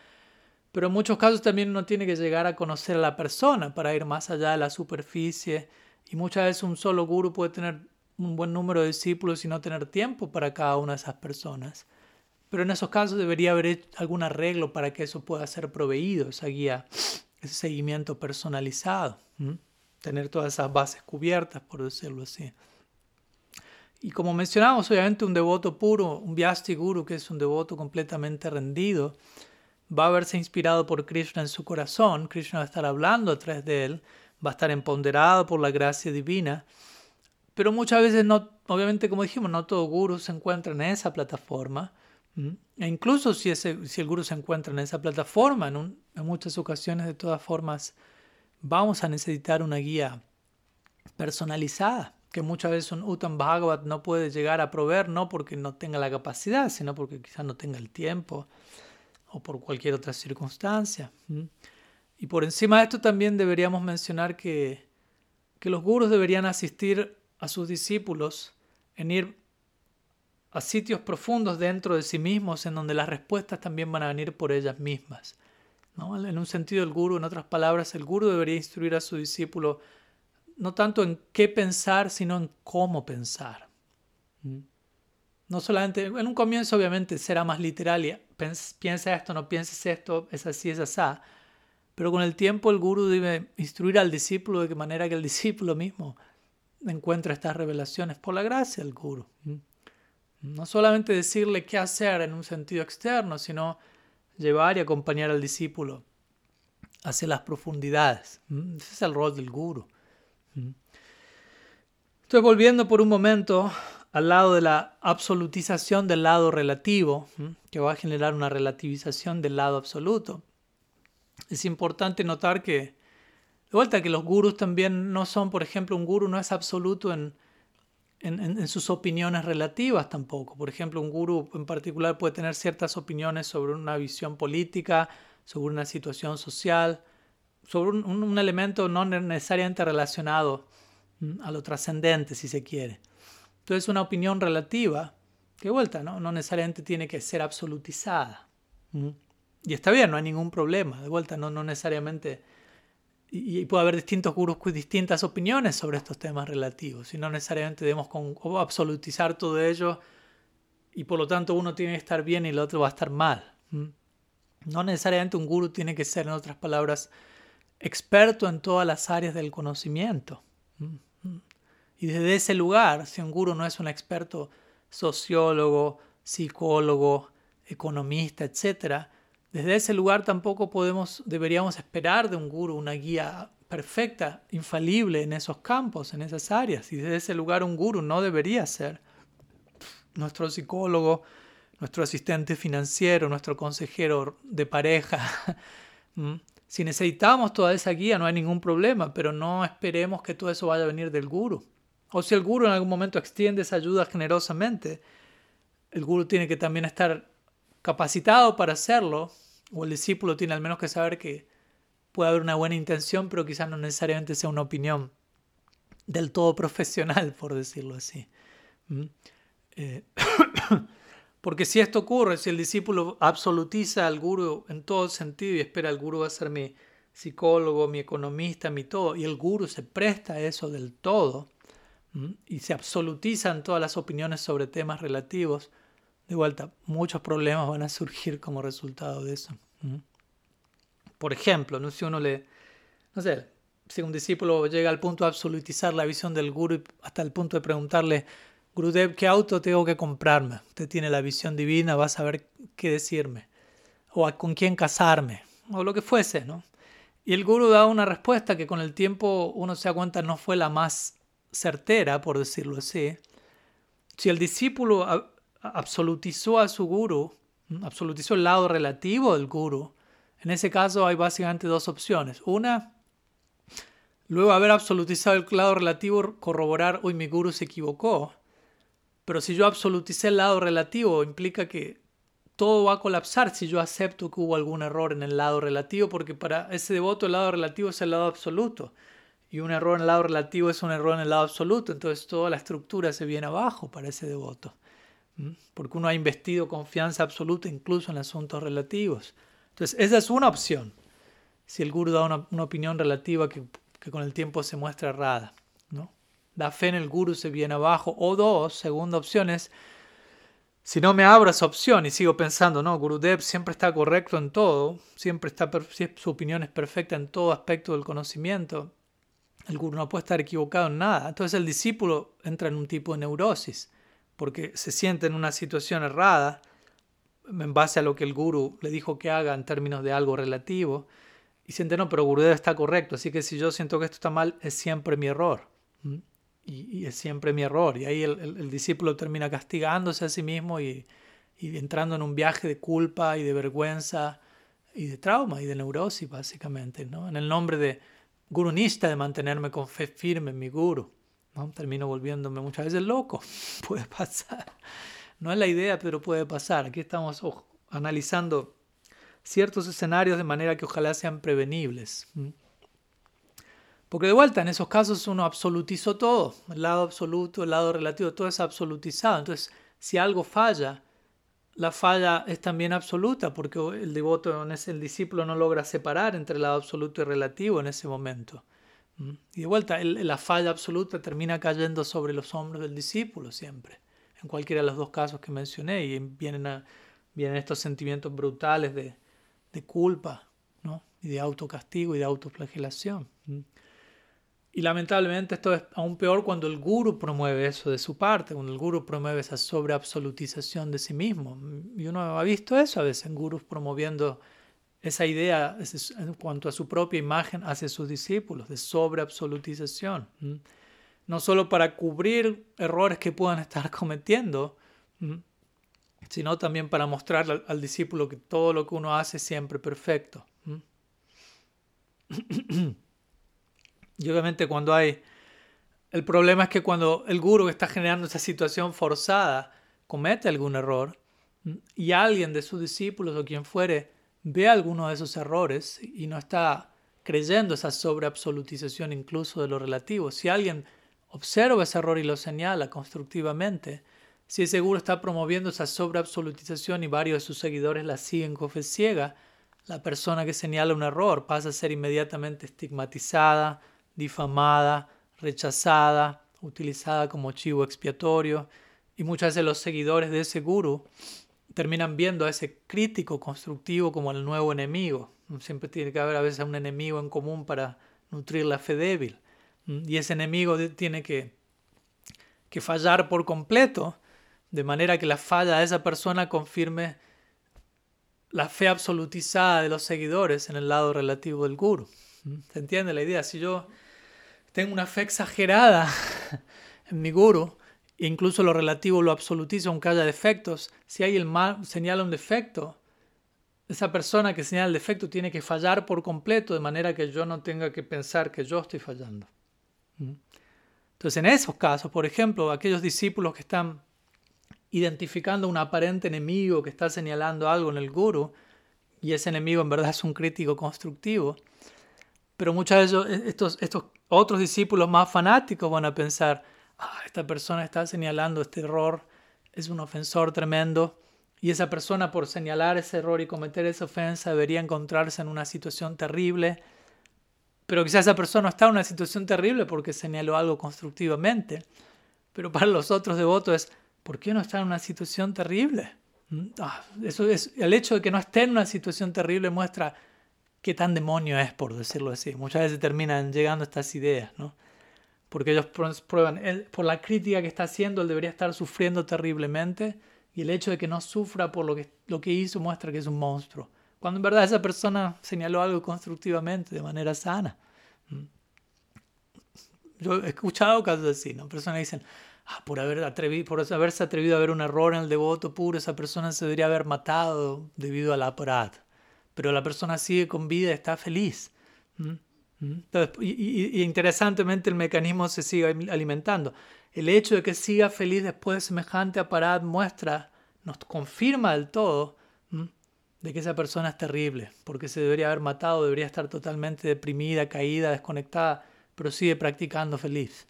pero en muchos casos también uno tiene que llegar a conocer a la persona para ir más allá de la superficie y muchas veces un solo guru puede tener un buen número de discípulos y no tener tiempo para cada una de esas personas. Pero en esos casos debería haber algún arreglo para que eso pueda ser proveído, esa guía, seguimiento personalizado, tener todas esas bases cubiertas, por decirlo así. Y como mencionamos, obviamente un devoto puro, un Vyasti Guru, que es un devoto completamente rendido, va a verse inspirado por Krishna en su corazón, Krishna va a estar hablando a través de él, va a estar empoderado por la gracia divina, pero muchas veces no, obviamente como dijimos, no todo guru se encuentra en esa plataforma, e incluso si, ese, si el guru se encuentra en esa plataforma, en, muchas ocasiones de todas formas vamos a necesitar una guía personalizada que muchas veces un Uttam Bhagavat no puede llegar a proveer, no porque no tenga la capacidad, sino porque quizás no tenga el tiempo o por cualquier otra circunstancia. Y por encima de esto también deberíamos mencionar que, que los gurus deberían asistir a sus discípulos en ir a sitios profundos dentro de sí mismos en donde las respuestas también van a venir por ellas mismas. ¿no? En un sentido, el guru, en otras palabras, el guru debería instruir a su discípulo no tanto en qué pensar, sino en cómo pensar. No solamente, en un comienzo obviamente será más literal y piensa esto, no pienses esto, es así, es así. Pero con el tiempo el guru debe instruir al discípulo de manera que el (laughs) discípulo mismo encuentre estas revelaciones por la gracia del guru. No solamente decirle qué hacer en un sentido externo, sino llevar y acompañar al discípulo hacia las profundidades. Ese es el rol del guru. Estoy volviendo por un momento al lado de la absolutización del lado relativo, que va a generar una relativización del lado absoluto. Es importante notar que, de vuelta, que los gurus también no son, por ejemplo, un guru no es absoluto en, en, sus opiniones relativas tampoco. Por ejemplo, un guru en particular puede tener ciertas opiniones sobre una visión política, sobre una situación social, sobre un, elemento no necesariamente relacionado a lo trascendente, si se quiere. Entonces, una opinión relativa, que vuelta, ¿no? no necesariamente tiene que ser absolutizada. Y está bien, no hay ningún problema. De vuelta, no, no necesariamente. Y, puede haber distintos gurús con distintas opiniones sobre estos temas relativos. Y no necesariamente debemos con, absolutizar todo ello. Y por lo tanto, uno tiene que estar bien y el otro va a estar mal. No necesariamente un gurú tiene que ser, en otras palabras, experto en todas las áreas del conocimiento. Y desde ese lugar, si un guru no es un experto sociólogo, psicólogo, economista, etc., desde ese lugar tampoco podemos, deberíamos esperar de un guru una guía perfecta, infalible en esos campos, en esas áreas. Y desde ese lugar un guru no debería ser nuestro psicólogo, nuestro asistente financiero, nuestro consejero de pareja. (laughs) Si necesitamos toda esa guía no hay ningún problema, pero no esperemos que todo eso vaya a venir del guru. O si el guru en algún momento extiende esa ayuda generosamente, el guru tiene que también estar capacitado para hacerlo, o el discípulo tiene al menos que saber que puede haber una buena intención, pero quizás no necesariamente sea una opinión del todo profesional, por decirlo así. ¿Mm? Eh, (coughs) porque si esto ocurre, si el discípulo absolutiza al guru en todo sentido y espera al guru va a ser mi psicólogo, mi economista, mi todo, y el guru se presta a eso del todo, y se absolutizan todas las opiniones sobre temas relativos, de vuelta, muchos problemas van a surgir como resultado de eso. Por ejemplo, ¿no? si uno le, no sé, si un discípulo llega al punto de absolutizar la visión del guru hasta el punto de preguntarle, Gurudev, ¿qué auto tengo que comprarme? Usted tiene la visión divina, va a saber qué decirme. O con quién casarme, o lo que fuese, ¿no? Y el guru da una respuesta que con el tiempo uno se da cuenta no fue la más certera, por decirlo así, si el discípulo absolutizó a su guru, absolutizó el lado relativo del guru, en ese caso hay básicamente dos opciones. Una, luego haber absolutizado el lado relativo, corroborar, uy, mi guru se equivocó. Pero si yo absoluticé el lado relativo, implica que todo va a colapsar si yo acepto que hubo algún error en el lado relativo, porque para ese devoto el lado relativo es el lado absoluto y un error en el lado relativo es un error en el lado absoluto, entonces toda la estructura se viene abajo para ese devoto. Porque uno ha investido confianza absoluta incluso en asuntos relativos. Entonces, esa es una opción. Si el guru da una, opinión relativa que, con el tiempo se muestra errada. ¿no? La fe en el guru se viene abajo. O dos, segunda opción es, si no me abro esa opción y sigo pensando, no, Gurudev siempre está correcto en todo, siempre está, su opinión es perfecta en todo aspecto del conocimiento, el guru no puede estar equivocado en nada. Entonces el discípulo entra en un tipo de neurosis, porque se siente en una situación errada en base a lo que el guru le dijo que haga en términos de algo relativo, y siente, no, pero Gurudev está correcto, así que si yo siento que esto está mal, es siempre mi error. Y, es siempre mi error. Y ahí el, discípulo termina castigándose a sí mismo y, entrando en un viaje de culpa y de vergüenza y de trauma y de neurosis, básicamente, ¿no? En el nombre de gurunista de mantenerme con fe firme en mi guru. ¿No? Termino volviéndome muchas veces loco. (laughs) puede pasar. No es la idea, pero puede pasar. Aquí estamos analizando ciertos escenarios de manera que ojalá sean prevenibles. Porque de vuelta, en esos casos uno absolutizó todo. El lado absoluto, el lado relativo, todo es absolutizado. Entonces, si algo falla, la falla es también absoluta porque el devoto, el discípulo no logra separar entre el lado absoluto y relativo en ese momento. Y de vuelta, la falla absoluta termina cayendo sobre los hombros del discípulo siempre, en cualquiera de los dos casos que mencioné, y vienen, vienen estos sentimientos brutales de, culpa, y de autocastigo y de autoflagelación. Y lamentablemente esto es aún peor cuando el guru promueve eso de su parte, cuando el guru promueve esa sobreabsolutización de sí mismo. Y uno ha visto eso a veces en gurus promoviendo esa idea en cuanto a su propia imagen hacia sus discípulos, de sobreabsolutización. No solo para cubrir errores que puedan estar (laughs) cometiendo, sino también para mostrarle al, discípulo que todo lo que uno hace es siempre perfecto. (clears throat) Y obviamente cuando hay... El problema es que cuando el guru está generando esa situación forzada comete algún error y alguien de sus discípulos o quien fuere ve alguno de esos errores y no está creyendo esa sobreabsolutización incluso de lo relativo, si alguien observa ese error y lo señala constructivamente, si ese guru está promoviendo esa sobreabsolutización y varios de sus seguidores la siguen con fe ciega, la persona que señala un error pasa a ser inmediatamente estigmatizada, difamada, rechazada, utilizada como chivo expiatorio. Y muchas veces los seguidores de ese guru terminan viendo a ese crítico constructivo como el nuevo enemigo. Siempre tiene que haber a veces un enemigo en común para nutrir la fe débil. Y ese enemigo tiene que, que fallar por completo, de manera que la falla de esa persona confirme la fe absolutizada de los seguidores en el lado relativo del guru. ¿Se entiende la idea? Si yo tengo una fe exagerada (laughs) en mi guru, incluso lo relativo lo absolutizo aunque haya defectos. Si hay el mal señala un defecto, esa persona que señala el defecto tiene que fallar por completo de manera que yo no tenga que pensar que yo estoy fallando. ¿Mm? Entonces, en esos casos, por ejemplo, aquellos discípulos que están identificando un aparente enemigo que está señalando algo en el guru, y ese enemigo en verdad es un crítico constructivo, pero muchas veces estos, estos otros discípulos más fanáticos van a pensar, ah, esta persona está señalando este error, es un ofensor tremendo, y esa persona por señalar ese error y cometer esa ofensa debería encontrarse en una situación terrible, pero quizás esa persona está en una situación terrible porque señaló algo constructivamente, pero para los otros devotos es, ¿por qué no está en una situación terrible? ¿Mm? Ah, eso es, el hecho de que no esté en una situación terrible muestra qué tan demonio es, por decirlo así. Muchas veces terminan llegando estas ideas, ¿no? Porque ellos prueban, él, por la crítica que está haciendo, él debería estar sufriendo terriblemente y el hecho de que no sufra por lo que, lo que hizo muestra que es un monstruo. Cuando en verdad esa persona señaló algo constructivamente, de manera sana. Mm. Yo he escuchado casos así, ¿no? Personas dicen, ah, por, haber atrevido, por haberse atrevido a ver un error en el devoto puro, esa persona se debería haber matado debido a la aparat pero la persona sigue con vida está feliz. Y, interesantemente el mecanismo se sigue alimentando. El hecho de que siga feliz después de semejante aparato muestra, nos confirma del todo de que esa persona es terrible, porque se debería haber matado, debería estar totalmente deprimida, caída, desconectada, pero sigue practicando feliz.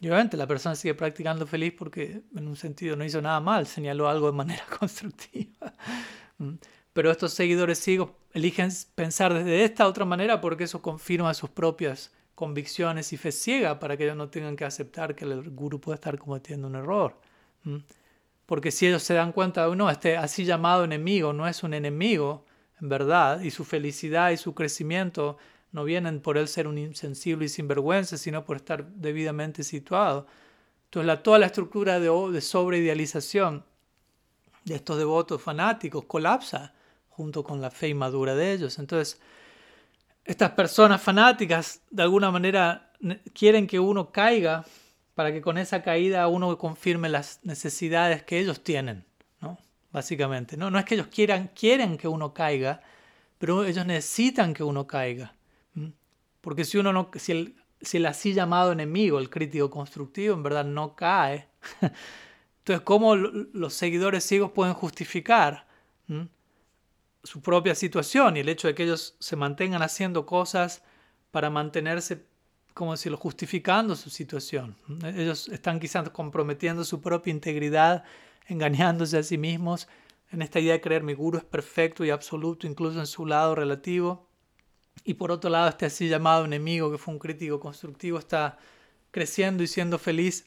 Y obviamente la persona sigue practicando feliz porque en un sentido no hizo nada mal, señaló algo de manera (laughs) constructiva. Pero estos seguidores ciegos eligen pensar desde esta otra manera porque eso confirma sus propias convicciones y fe ciega para que ellos no tengan que aceptar que el guru puede estar cometiendo un error. Porque si ellos se dan cuenta de, no, este así llamado enemigo no es un enemigo, en verdad, y su felicidad y su crecimiento no vienen por él ser un insensible y sinvergüenza, sino por estar debidamente situado. Entonces la, toda la estructura de, de sobreidealización de estos devotos fanáticos colapsa junto con la fe madura de ellos. Entonces, estas personas fanáticas de alguna manera quieren que uno caiga para que con esa caída uno confirme las necesidades que ellos tienen, ¿no? Básicamente, ¿no? No es que ellos quieran, quieren que uno caiga, pero ellos necesitan que uno caiga. Porque si uno no, si el, si el así llamado enemigo, el crítico constructivo, en verdad no cae, (laughs) entonces, ¿cómo los seguidores ciegos pueden justificar su propia situación y el hecho de que ellos se mantengan haciendo cosas para mantenerse, como decirlo, justificando su situación. Ellos están quizás comprometiendo su propia integridad, engañándose a sí mismos en esta idea de creer mi guru es perfecto y absoluto, incluso en su lado relativo. Y por otro lado, este así llamado enemigo, que fue un crítico constructivo, está creciendo y siendo feliz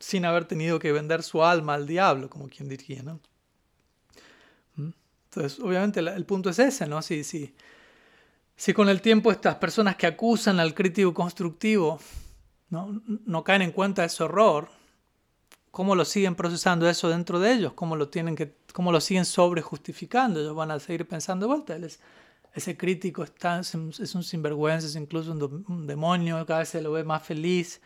sin haber tenido que vender su alma al diablo, como quien diría, ¿no? Entonces, obviamente el punto es ese, ¿no? Si, si, si con el tiempo estas personas que acusan al crítico constructivo no, no caen en cuenta de su error, ¿cómo lo siguen procesando eso dentro de ellos? ¿Cómo lo, tienen que, cómo lo siguen sobrejustificando? Ellos van a seguir pensando vuelta. ese crítico está, es un sinvergüenza, es incluso un demonio, cada vez se lo ve más feliz,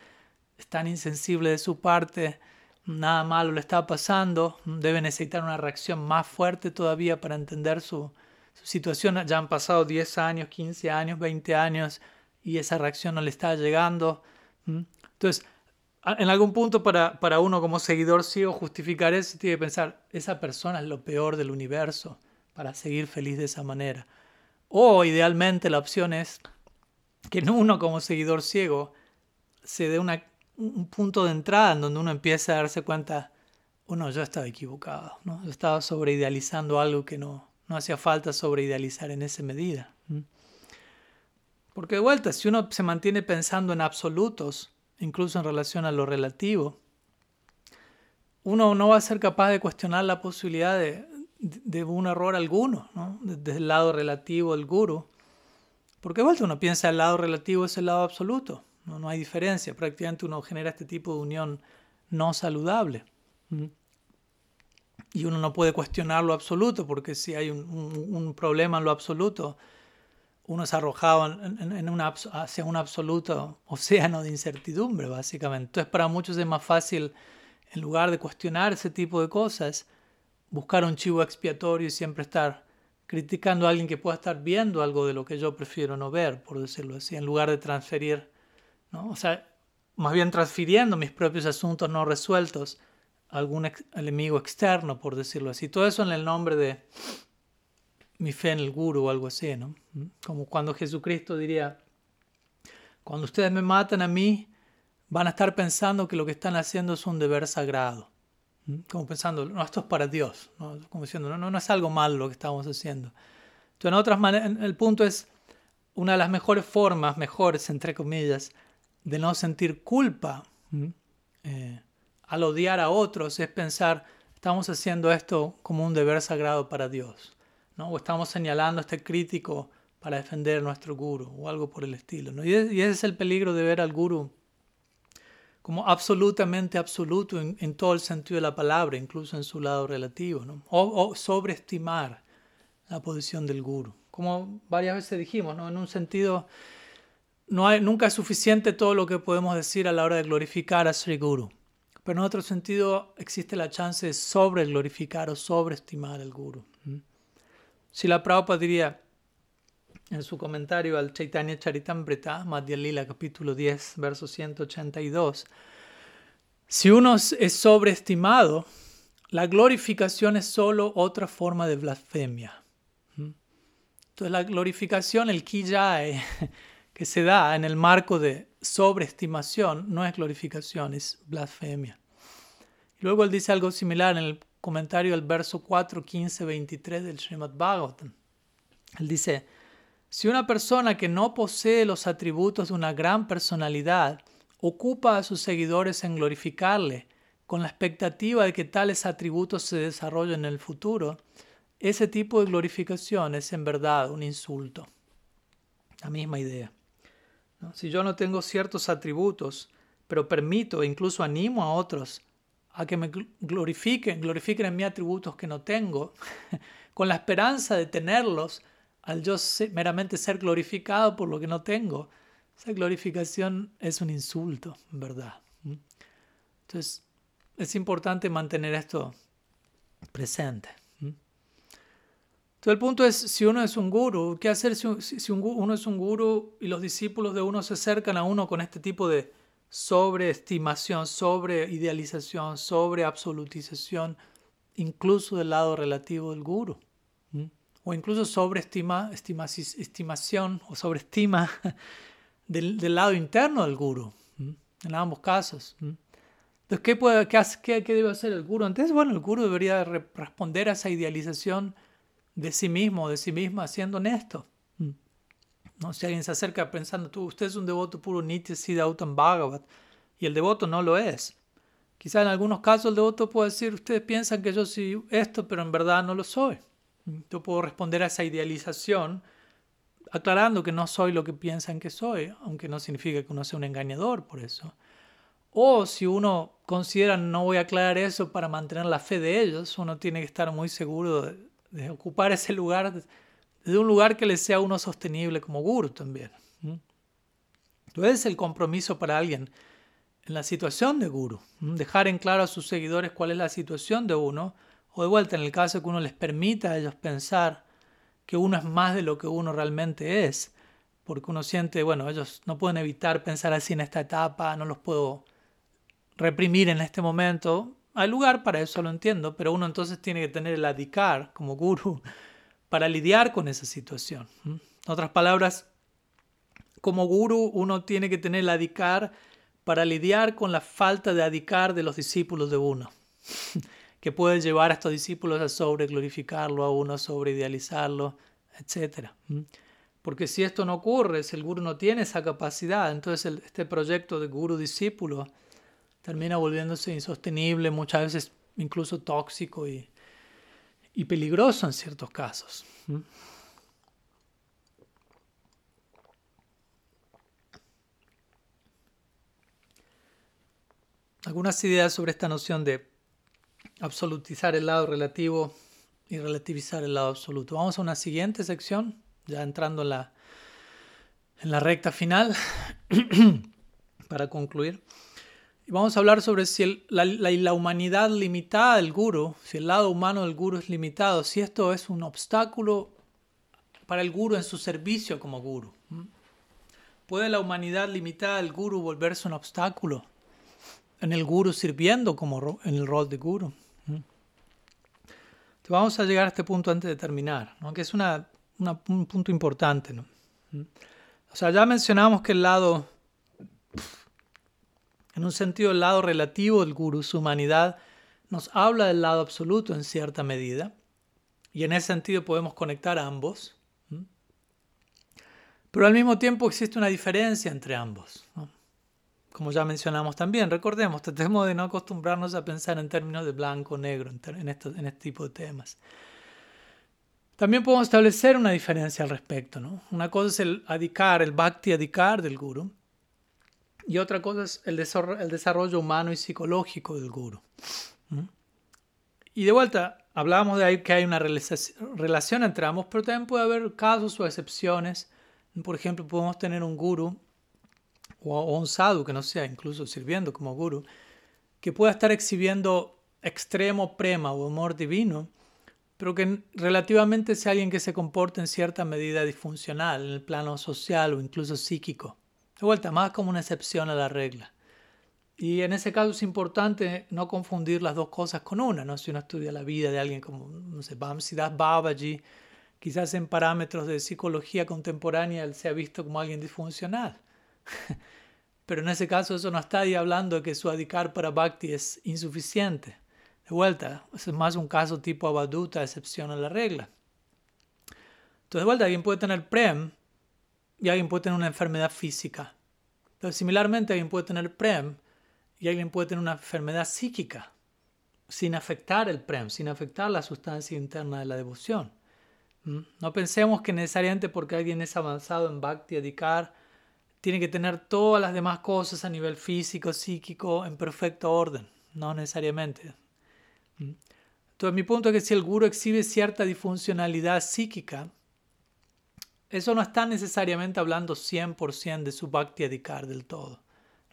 es tan insensible de su parte, nada malo le está pasando, debe necesitar una reacción más fuerte todavía para entender su, situación, ya han pasado 10 años, 15 años, 20 años y esa reacción no le está llegando. Entonces, en algún punto para, para uno como seguidor ciego justificar eso, tiene que pensar, esa persona es lo peor del universo para seguir feliz de esa manera. O idealmente la opción es que uno como seguidor ciego se dé una, un punto de entrada en donde uno empieza a darse cuenta, uno, yo estaba equivocado, ¿no? yo estaba sobreidealizando algo que no, no hacía falta sobreidealizar en esa medida. Porque de vuelta, si uno se mantiene pensando en absolutos, incluso en relación a lo relativo, uno no va a ser capaz de cuestionar la posibilidad de, de, un error alguno, ¿no? desde el lado relativo del guru. Porque de vuelta uno piensa el lado relativo es el lado absoluto, no, no hay diferencia, prácticamente uno genera este tipo de unión no saludable. Y uno no puede cuestionar lo absoluto, porque si hay un, problema en lo absoluto, uno es arrojado en, una, hacia un absoluto océano de incertidumbre, básicamente. Entonces, para muchos es más fácil, en lugar de cuestionar ese tipo de cosas, buscar un chivo expiatorio y siempre estar criticando a alguien que pueda estar viendo algo de lo que yo prefiero no ver, por decirlo así, en lugar de transferir, ¿no? O sea, más bien transfiriendo mis propios asuntos no resueltos algún enemigo externo, por decirlo así. Todo eso en el nombre de mi fe en el guru o algo así, ¿no? ¿Mm? Como cuando Jesucristo diría, cuando ustedes me matan a mí, van a estar pensando que lo que están haciendo es un deber sagrado. ¿Mm? Como pensando, no, esto es para Dios. ¿no? Como diciendo, no, no, no es algo malo lo que estamos haciendo. Entonces, en otras maneras, el punto es, una de las mejores formas, mejores, entre comillas, de no sentir culpa eh, al odiar a otros es pensar, estamos haciendo esto como un deber sagrado para Dios, ¿no? o estamos señalando a este crítico para defender a nuestro guru o algo por el estilo. ¿no? Y, ese es el peligro de ver al guru como absolutamente absoluto en, todo el sentido de la palabra, incluso en su lado relativo, ¿no? o, sobreestimar la posición del guru. Como varias veces dijimos, ¿no? en un sentido, no hay, nunca es suficiente todo lo que podemos decir a la hora de glorificar a Sri Guru. Pero en otro sentido existe la chance de sobre glorificar o sobreestimar al guru. Si la Prabhupada diría en su comentario al Chaitanya Charitamrita, Madhya Lila, capítulo 10, verso 182, si uno es sobreestimado, la glorificación es solo otra forma de blasfemia. Entonces la glorificación, el kiyai, que se da en el marco de sobreestimación no es glorificación, es blasfemia. luego él dice algo similar en el comentario del verso 4, 15, 23 del Srimad Bhagavatam. Él dice, si una persona que no posee los atributos de una gran personalidad ocupa a sus seguidores en glorificarle con la expectativa de que tales atributos se desarrollen en el futuro, ese tipo de glorificación es en verdad un insulto. La misma idea. Si yo no tengo ciertos atributos, pero permito e incluso animo a otros a que me glorifiquen, glorifiquen en mí atributos que no tengo, (laughs) con la esperanza de tenerlos al yo meramente ser glorificado por lo que no tengo, esa glorificación es un insulto, ¿verdad? Entonces, es importante mantener esto presente. Entonces el punto es, si uno es un guru, ¿qué hacer si, uno es un guru y los discípulos de uno se acercan a uno con este tipo de sobreestimación, sobreidealización, sobreabsolutización, incluso del lado relativo del guru? O incluso sobreestima, estimación o sobreestima (laughs) del, lado interno del guru, en ambos casos. Entonces, ¿qué, puede, qué, qué debe hacer el guru? Entonces, bueno, el guru debería responder a esa idealización de sí mismo, de sí misma, siendo honesto. Mm. ¿No? Si alguien se acerca pensando, tú, usted es un devoto puro Nitya Siddhautam Bhagavat, y el devoto no lo es. Quizá en algunos casos el devoto puede decir, ustedes piensan que yo soy esto, pero en verdad no lo soy. Mm. Yo puedo responder a esa idealización aclarando que no soy lo que piensan que soy, aunque no significa que uno sea un engañador por eso. O si uno considera no voy a aclarar eso para mantener la fe de ellos, uno tiene que estar muy seguro de, ocupar ese lugar, de un lugar que le sea uno sostenible como guru también. Entonces el compromiso para alguien en la situación de guru, dejar en claro a sus seguidores cuál es la situación de uno, o de vuelta en el caso que uno les permita a ellos pensar que uno es más de lo que uno realmente es, porque uno siente, bueno, ellos no pueden evitar pensar así en esta etapa, no los puedo reprimir en este momento. Hay lugar para eso, lo entiendo, pero uno entonces tiene que tener el adikar como guru (laughs) para lidiar con esa situación. En otras palabras, como guru uno tiene que tener el adikar para lidiar con la falta de adikar de los discípulos de uno, (laughs) que puede llevar a estos discípulos a sobre glorificarlo a uno, sobre idealizarlo, etc. Porque si esto no ocurre, si el guru no tiene esa capacidad, entonces este proyecto de guru-discípulo termina volviéndose insostenible, muchas veces incluso tóxico y, y peligroso en ciertos casos. Algunas ideas sobre esta noción de absolutizar el lado relativo y relativizar el lado absoluto. Vamos a una siguiente sección, ya entrando en la, en la recta final, (clears throat) para concluir. Y vamos a hablar sobre si la, la, humanidad limitada del guru, si el lado humano del guru es limitado, si esto es un obstáculo para el guru en su servicio como guru. ¿Puede la humanidad limitada del guru volverse un obstáculo en el guru sirviendo como en el rol de guru? Entonces vamos a llegar a este punto antes de terminar, que es una, un punto importante. ¿no? O sea, ya mencionamos que el lado en un sentido, el lado relativo del guru, su humanidad, nos habla del lado absoluto en cierta medida. Y en ese sentido podemos conectar ambos. Pero al mismo tiempo existe una diferencia entre ambos. Como ya mencionamos también, recordemos, tratemos de no acostumbrarnos a pensar en términos de blanco o negro en, este tipo de temas. También podemos establecer una diferencia al respecto. ¿no? Una cosa es el adikar, el bhakti adikar del guru, y otra cosa es el desarrollo humano y psicológico del guru. Y de vuelta, hablábamos de ahí que hay una relación entre ambos, pero también puede haber casos o excepciones. Por ejemplo, podemos tener un guru o un sadhu que no sea incluso sirviendo como guru, que pueda estar exhibiendo extremo prema o amor divino, pero que relativamente sea alguien que se comporte en cierta medida disfuncional en el plano social o incluso psíquico. De vuelta, más como una excepción a la regla. Y en ese caso es importante no confundir las dos cosas con una, ¿no? Si uno estudia la vida de alguien como, no sé, Bamsidas Babaji, quizás en parámetros de psicología contemporánea se ha visto como alguien disfuncional. (laughs) Pero en ese caso eso no está ahí hablando de que su adhikar para Bhakti es insuficiente. De vuelta, es más un caso tipo Abaduta, excepción a la regla. Entonces, de vuelta, alguien puede tener Prem, y alguien puede tener una enfermedad física. Similarmente alguien puede tener PREM y alguien puede tener una enfermedad psíquica sin afectar el PREM, sin afectar la sustancia interna de la devoción. ¿Mm? No pensemos que necesariamente porque alguien es avanzado en Bhakti Adhikar, tiene que tener todas las demás cosas a nivel físico, psíquico, en perfecto orden. No necesariamente. ¿Mm? Entonces mi punto es que si el guru exhibe cierta disfuncionalidad psíquica, eso no está necesariamente hablando 100% de su bhakti adhikar del todo.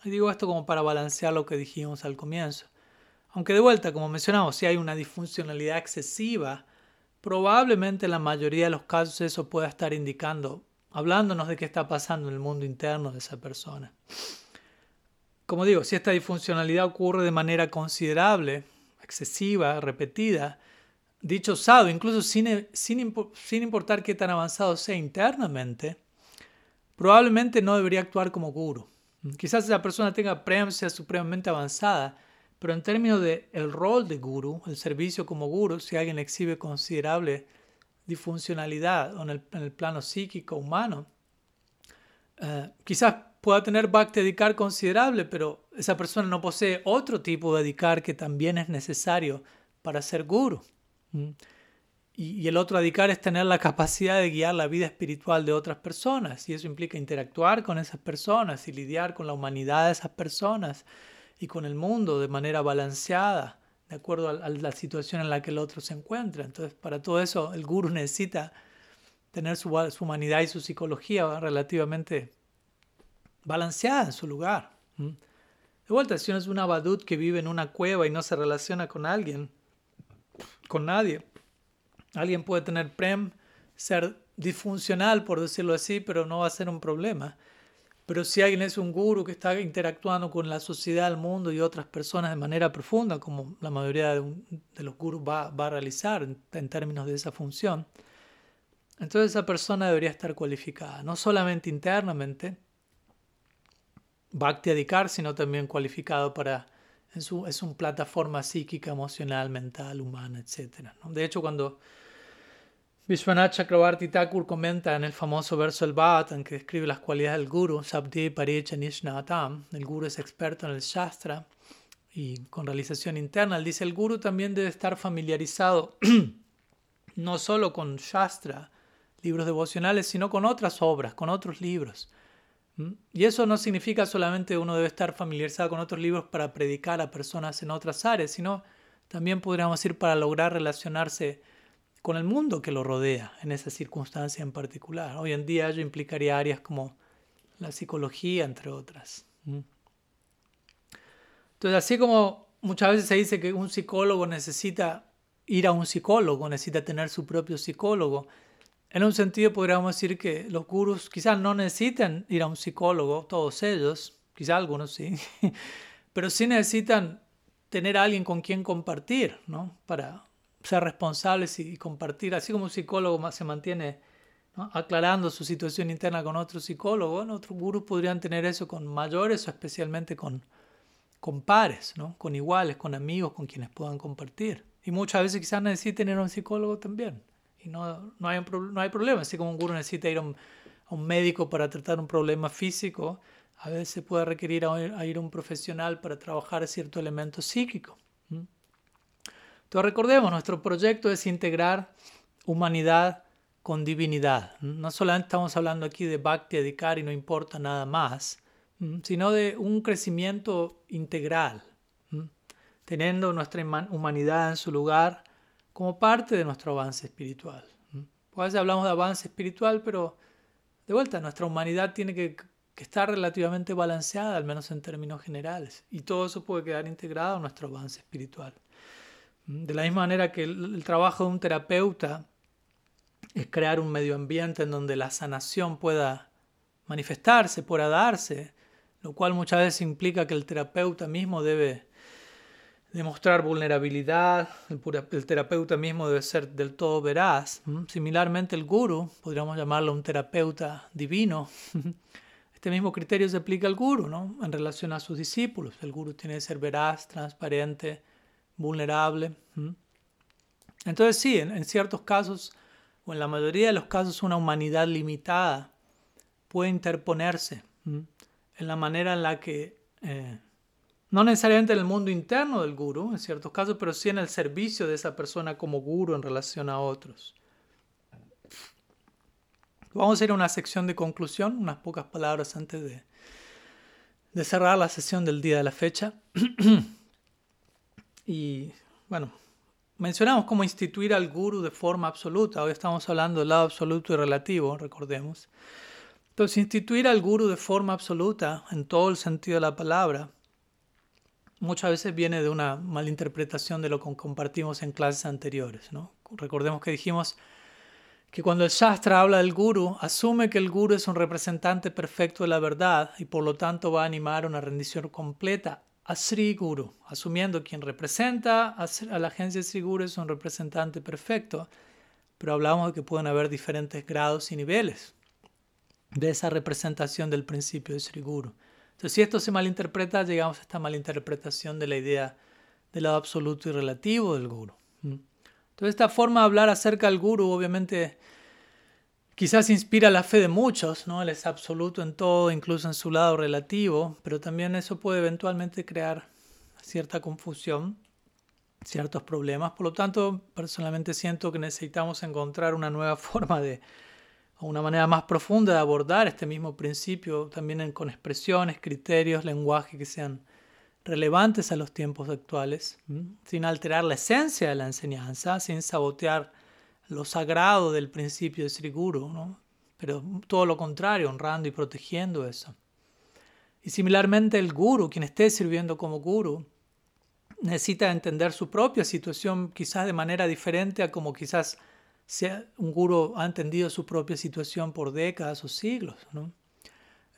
Y digo esto como para balancear lo que dijimos al comienzo. Aunque de vuelta, como mencionamos, si hay una disfuncionalidad excesiva, probablemente en la mayoría de los casos eso pueda estar indicando, hablándonos de qué está pasando en el mundo interno de esa persona. Como digo, si esta disfuncionalidad ocurre de manera considerable, excesiva, repetida, dicho sadhu, incluso sin, sin, sin, importar qué tan avanzado sea internamente, probablemente no debería actuar como guru. Quizás esa persona tenga prem, sea supremamente avanzada, pero en términos de el rol de guru, el servicio como guru, si alguien exhibe considerable disfuncionalidad en el, en el plano psíquico humano, eh, quizás pueda tener bhakti dedicar considerable, pero esa persona no posee otro tipo de dedicar que también es necesario para ser guru. Y, el otro adhikar es tener la capacidad de guiar la vida espiritual de otras personas. Y eso implica interactuar con esas personas y lidiar con la humanidad de esas personas y con el mundo de manera balanceada, de acuerdo a, la situación en la que el otro se encuentra. Entonces, para todo eso, el guru necesita tener su, humanidad y su psicología relativamente balanceada en su lugar. De vuelta, si uno es un abadut que vive en una cueva y no se relaciona con alguien, con nadie, Alguien puede tener prem, ser disfuncional, por decirlo así, pero no va a ser un problema. Pero si alguien es un guru que está interactuando con la sociedad, el mundo y otras personas de manera profunda, como la mayoría de, los gurus va, a realizar en, términos de esa función, entonces esa persona debería estar cualificada, no solamente internamente, bhakti adhikar, sino también cualificado para, es, es una plataforma psíquica, emocional, mental, humana, etc. De hecho, cuando Vishwanath Chakravarti Thakur comenta en el famoso verso del en que describe las cualidades del guru, Sabdi Paricha Nishnatam, el guru es experto en el Shastra y con realización interna. Él dice, el guru también debe estar familiarizado (clears throat) no solo con Shastra, libros devocionales, sino con otras obras, con otros libros. Y eso no significa solamente uno debe estar familiarizado con otros libros para predicar a personas en otras áreas, sino también podríamos decir para lograr relacionarse con el mundo que lo rodea en esa circunstancia en particular. Hoy en día ello implicaría áreas como la psicología, entre otras. Entonces, así como muchas veces se dice que un psicólogo necesita ir a un psicólogo, necesita tener su propio psicólogo, en un sentido podríamos decir que los gurus quizás no necesitan ir a un psicólogo, todos ellos, quizás algunos sí, (laughs) pero sí necesitan tener a alguien con quien compartir, ¿no? Para ser responsables y, compartir, así como un psicólogo se mantiene aclarando su situación interna con otro psicólogo, otros gurús podrían tener eso con mayores o especialmente con, con pares, ¿no? con iguales, con amigos con quienes puedan compartir. Y muchas veces quizás necesiten ir a un psicólogo también. Y no, no, hay, no hay problema, así como un gurú necesita ir a un, médico para tratar un problema físico, a veces puede requerir a, ir a un profesional para trabajar cierto elemento psíquico. Entonces recordemos, nuestro proyecto es integrar humanidad con divinidad. No solamente estamos hablando aquí de Bhakti Adhikar y no importa nada más, sino de un crecimiento integral, teniendo nuestra humanidad en su lugar como parte de nuestro avance espiritual. Pues a hablamos de avance espiritual, pero de vuelta, nuestra humanidad tiene que, que estar relativamente balanceada, al menos en términos generales, y todo eso puede quedar integrado en nuestro avance espiritual. De la misma manera que el, trabajo de un terapeuta es crear un medio ambiente en donde la sanación pueda manifestarse, pueda darse, lo cual muchas veces implica que el terapeuta mismo debe demostrar vulnerabilidad, el, terapeuta mismo debe ser del todo veraz. Similarmente el guru, podríamos llamarlo un terapeuta divino. (laughs) Este mismo criterio se aplica al guru, ¿no? En relación a sus discípulos. El guru tiene que ser veraz, transparente, vulnerable. Entonces sí, en, ciertos casos, o en la mayoría de los casos, una humanidad limitada puede interponerse en la manera en la que, eh, no necesariamente en el mundo interno del guru, en ciertos casos, pero sí en el servicio de esa persona como guru en relación a otros. Vamos a ir a una sección de conclusión, unas pocas palabras antes de, de cerrar la sesión del día de la fecha. (clears throat) Y bueno, mencionamos cómo instituir al guru de forma absoluta. Hoy estamos hablando del lado absoluto y relativo, recordemos. Entonces, instituir al guru de forma absoluta, en todo el sentido de la palabra, muchas veces viene de una malinterpretación de lo que compartimos en clases anteriores. Recordemos que dijimos que cuando el Shastra habla del guru, asume que el guru es un representante perfecto de la verdad y por lo tanto va a animar una rendición completa a Sri Guru, asumiendo quien representa a la agencia Sri Guru es un representante perfecto, pero hablamos de que pueden haber diferentes grados y niveles de esa representación del principio de Sri Guru. Entonces, si esto se malinterpreta, llegamos a esta malinterpretación de la idea del lado absoluto y relativo del Guru. Entonces, esta forma de hablar acerca del Guru, obviamente, Quizás inspira la fe de muchos, ¿no? Él es absoluto en todo, incluso en su lado relativo, pero también eso puede eventualmente crear cierta confusión. ciertos problemas. Por lo tanto, personalmente siento que necesitamos encontrar una nueva (laughs) forma de, una manera más profunda de abordar este mismo principio, también con expresiones, criterios, lenguaje que sean relevantes a los tiempos actuales, sin alterar la esencia de la enseñanza, sin sabotear lo sagrado del principio de Sri Guru, ¿no? pero todo lo contrario, honrando y protegiendo eso. Y similarmente el guru, quien esté sirviendo como guru, necesita entender su propia situación quizás de manera diferente a como quizás un guru ha entendido su propia situación por décadas o siglos.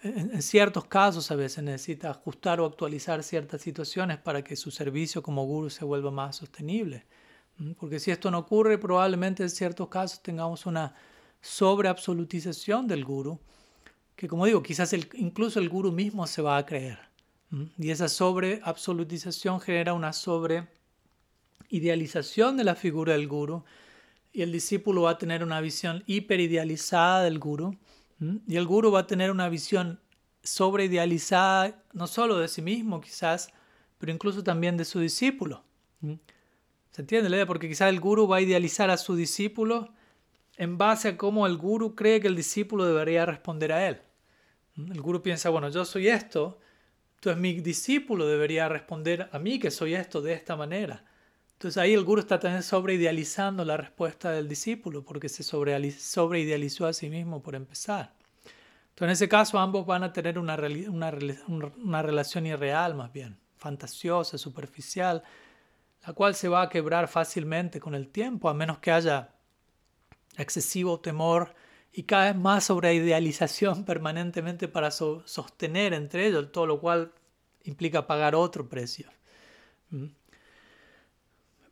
En, ciertos casos a veces necesita ajustar o actualizar ciertas situaciones para que su servicio como guru se vuelva más sostenible. Porque si esto no ocurre, probablemente en ciertos casos tengamos una sobreabsolutización del guru, que como digo, quizás incluso el guru mismo se va a creer. Y esa sobreabsolutización genera una sobreidealización de la figura del guru, y el discípulo va a tener una visión hiperidealizada del guru y el guru va a tener una visión sobreidealizada no solo de sí mismo quizás, pero incluso también de su discípulo. ¿Se entiende? Porque quizás el guru va a idealizar a su discípulo en base a cómo el guru cree que el discípulo debería responder a él. El guru piensa, bueno, yo soy esto, entonces mi discípulo debería responder a mí que soy esto de esta manera. Entonces ahí el guru está también sobreidealizando la respuesta del discípulo porque se sobreidealizó a sí mismo por empezar. Entonces en ese caso ambos van a tener una, relación irreal más bien, fantasiosa, superficial, la cual se va a quebrar fácilmente con el tiempo a menos que haya excesivo temor y cada vez más sobreidealización (laughs) permanentemente para sostener entre ellos, todo lo cual implica pagar otro precio. ¿Mm?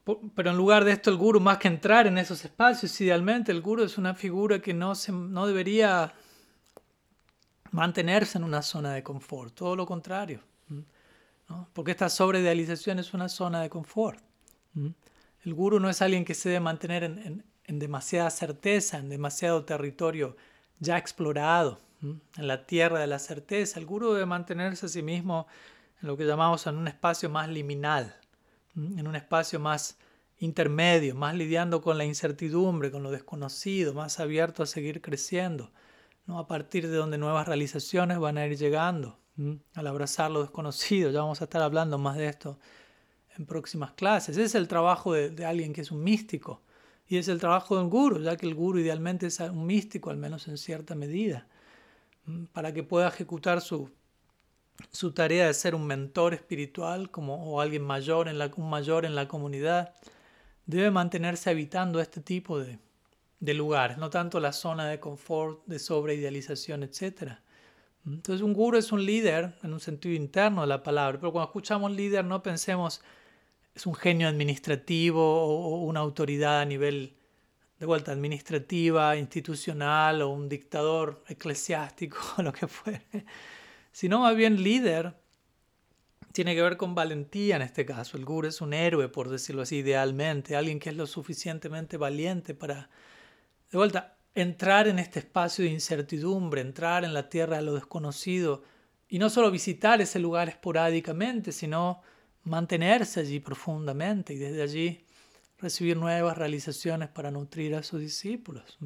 Pero en lugar de esto, el guru, más que entrar en esos espacios, idealmente, el guru es una figura que no, se, no debería mantenerse en una zona de confort, todo lo contrario. Porque esta sobreidealización es una zona de confort. El guru no es alguien que se debe mantener en, en, demasiada certeza, en demasiado territorio ya explorado, en la tierra de la certeza. El guru debe mantenerse a sí mismo en lo que llamamos en un espacio más liminal, en un espacio más intermedio, más lidiando con la incertidumbre, con lo desconocido, más abierto a seguir creciendo, ¿no? a partir de donde nuevas realizaciones van a ir llegando, al abrazar lo desconocido. Ya vamos a estar hablando más de esto en próximas clases. Es el trabajo de, de alguien que es un místico y es el trabajo de un guru, ya que el guru idealmente es un místico, al menos en cierta medida, para que pueda ejecutar su su tarea de ser un mentor espiritual como, o alguien mayor en la, un mayor en la comunidad, debe mantenerse habitando este tipo de, de lugares, no tanto la zona de confort, de sobreidealización, etc. Entonces un guru es un líder en un sentido interno de la palabra, pero cuando escuchamos líder no pensemos es un genio administrativo o, una autoridad a nivel de vuelta administrativa, institucional o un dictador eclesiástico (laughs) lo que fuere sino más bien líder tiene que ver con valentía en este caso. El guru es un héroe, por decirlo así, idealmente, alguien que es lo suficientemente valiente para, de vuelta, entrar en este espacio de incertidumbre, entrar en la tierra de lo desconocido y no solo visitar ese lugar esporádicamente, sino mantenerse allí profundamente y desde allí recibir nuevas realizaciones para nutrir a sus discípulos.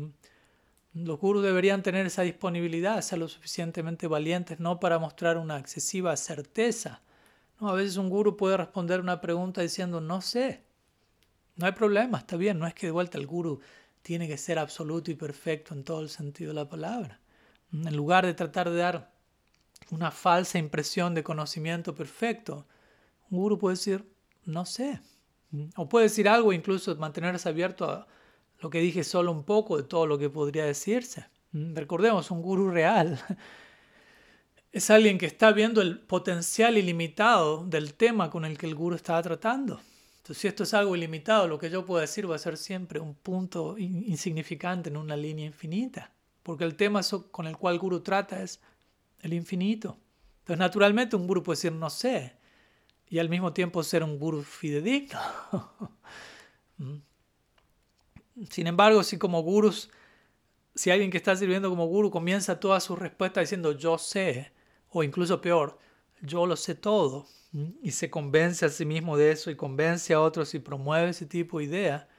Los gurus deberían tener esa disponibilidad, ser lo suficientemente valientes, no para mostrar una excesiva certeza. No, a veces un guru puede responder una pregunta diciendo no sé. No hay problema, está bien, no es que de vuelta el guru tiene que ser absoluto y perfecto en todo el sentido de la palabra. En lugar de tratar de dar una falsa impresión de conocimiento perfecto, un guru puede decir no sé. O puede decir algo, incluso mantenerse abierto a, lo que dije solo un poco de todo lo que podría decirse. Mm, recordemos, un gurú real (laughs) es alguien que está viendo el potencial ilimitado del tema con el que el gurú estaba tratando. Entonces, si esto es algo ilimitado, lo que yo puedo decir va a ser siempre un punto insignificante en una línea infinita, porque el tema con el cual el gurú trata es el infinito. Entonces, naturalmente, un gurú puede decir no sé, y al mismo tiempo ser un gurú fidedigno. (laughs) Sin embargo, si como gurus, si alguien que está sirviendo como guru comienza toda su respuesta diciendo yo sé, o incluso peor, yo lo sé todo y se convence a sí mismo de eso y convence a otros y promueve ese tipo de idea,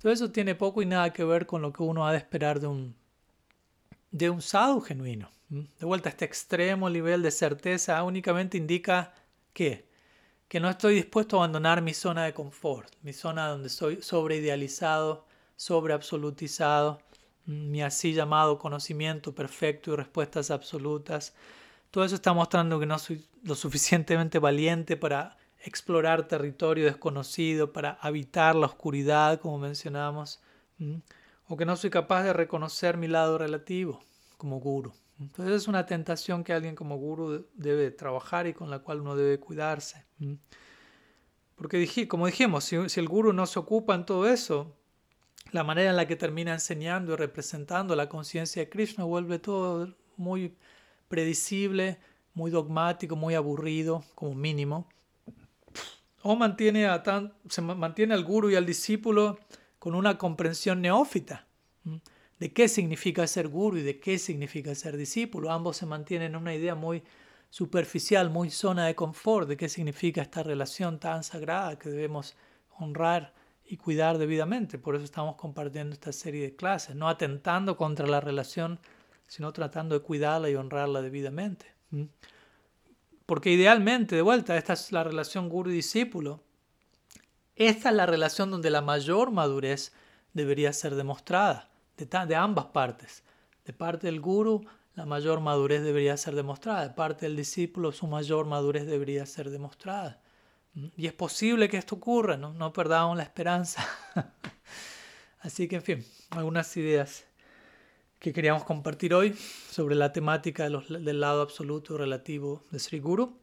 todo eso tiene poco y nada que ver con lo que uno ha de esperar de un, de un sadhu genuino. De vuelta, este extremo nivel de certeza únicamente indica que, que no estoy dispuesto a abandonar mi zona de confort, mi zona donde soy sobreidealizado, sobreabsolutizado, mi así llamado conocimiento perfecto y respuestas absolutas. Todo eso está mostrando que no soy lo suficientemente valiente para explorar territorio desconocido, para habitar la oscuridad, como mencionamos, o que no soy capaz de reconocer mi lado relativo como guru. Entonces es una tentación que alguien como guru debe trabajar y con la cual uno debe cuidarse. Porque como dijimos, si el guru no se ocupa en todo eso, la manera en la que termina enseñando y representando la conciencia de Krishna vuelve todo muy predecible, muy dogmático, muy aburrido, como mínimo. O mantiene, a tan, se mantiene al guru y al discípulo con una comprensión neófita de qué significa ser guru y de qué significa ser discípulo. Ambos se mantienen en una idea muy superficial, muy zona de confort de qué significa esta relación tan sagrada que debemos honrar y cuidar debidamente. Por eso estamos compartiendo esta serie de clases, no atentando contra la relación, sino tratando de cuidarla y honrarla debidamente. Porque idealmente, de vuelta, esta es la relación guru-discípulo. Esta es la relación donde la mayor madurez debería ser demostrada, de, de ambas partes. De parte del guru, la mayor madurez debería ser demostrada. De parte del discípulo, su mayor madurez debería ser demostrada. Y es posible que esto ocurra, no, no perdamos la esperanza. (laughs) Así que, en fin, algunas ideas que queríamos compartir hoy sobre la temática del lado absoluto relativo de Sri Guru.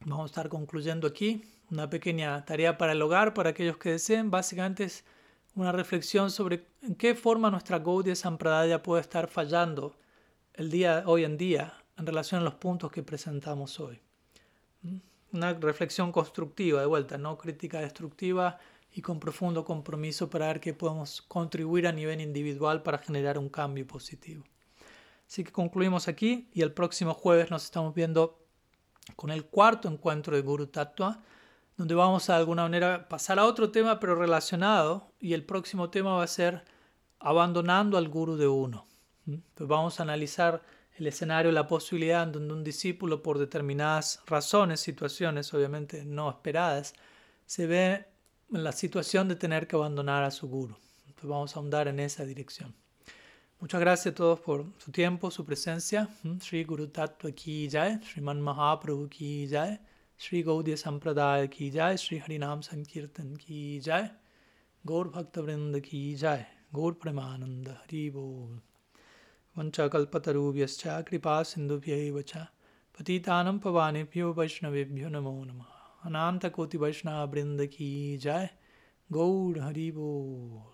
Vamos a estar concluyendo aquí una pequeña tarea para el hogar, para aquellos que deseen. Básicamente es una reflexión sobre en qué forma nuestra Gaudiya Sampradaya puede estar fallando el día hoy en día en relación a los puntos que presentamos hoy una reflexión constructiva, de vuelta, no crítica destructiva y con profundo compromiso para ver qué podemos contribuir a nivel individual para generar un cambio positivo. Así que concluimos aquí y el próximo jueves nos estamos viendo con el cuarto encuentro de Guru Tattva, donde vamos a de alguna manera pasar a otro tema pero relacionado y el próximo tema va a ser abandonando al Guru de uno. Pues vamos a analizar el escenario, la posibilidad en donde un discípulo, por determinadas razones, situaciones obviamente no esperadas, se ve en la situación de tener que abandonar a su guru. Entonces vamos a ahondar en esa dirección. Muchas gracias a todos por su tiempo, su presencia. Sri Guru Tattva ki jai, Man Mahaprabhu ki jai, Sri Gaudiya Sampradaya ki jai, Sri Harinam Sankirtan ki jai, Gaur Bhakta Vrinda ki jai, Gaur Premananda Haribol. वंचाकल्पतरूभ्यश्च कृपा सिंधुभ्य च। पतितानम पवानेभ्यो वैष्णवेभ्यो नमो नम। अनातकोटि वैष्णव जय। गौड़ हरिबोल।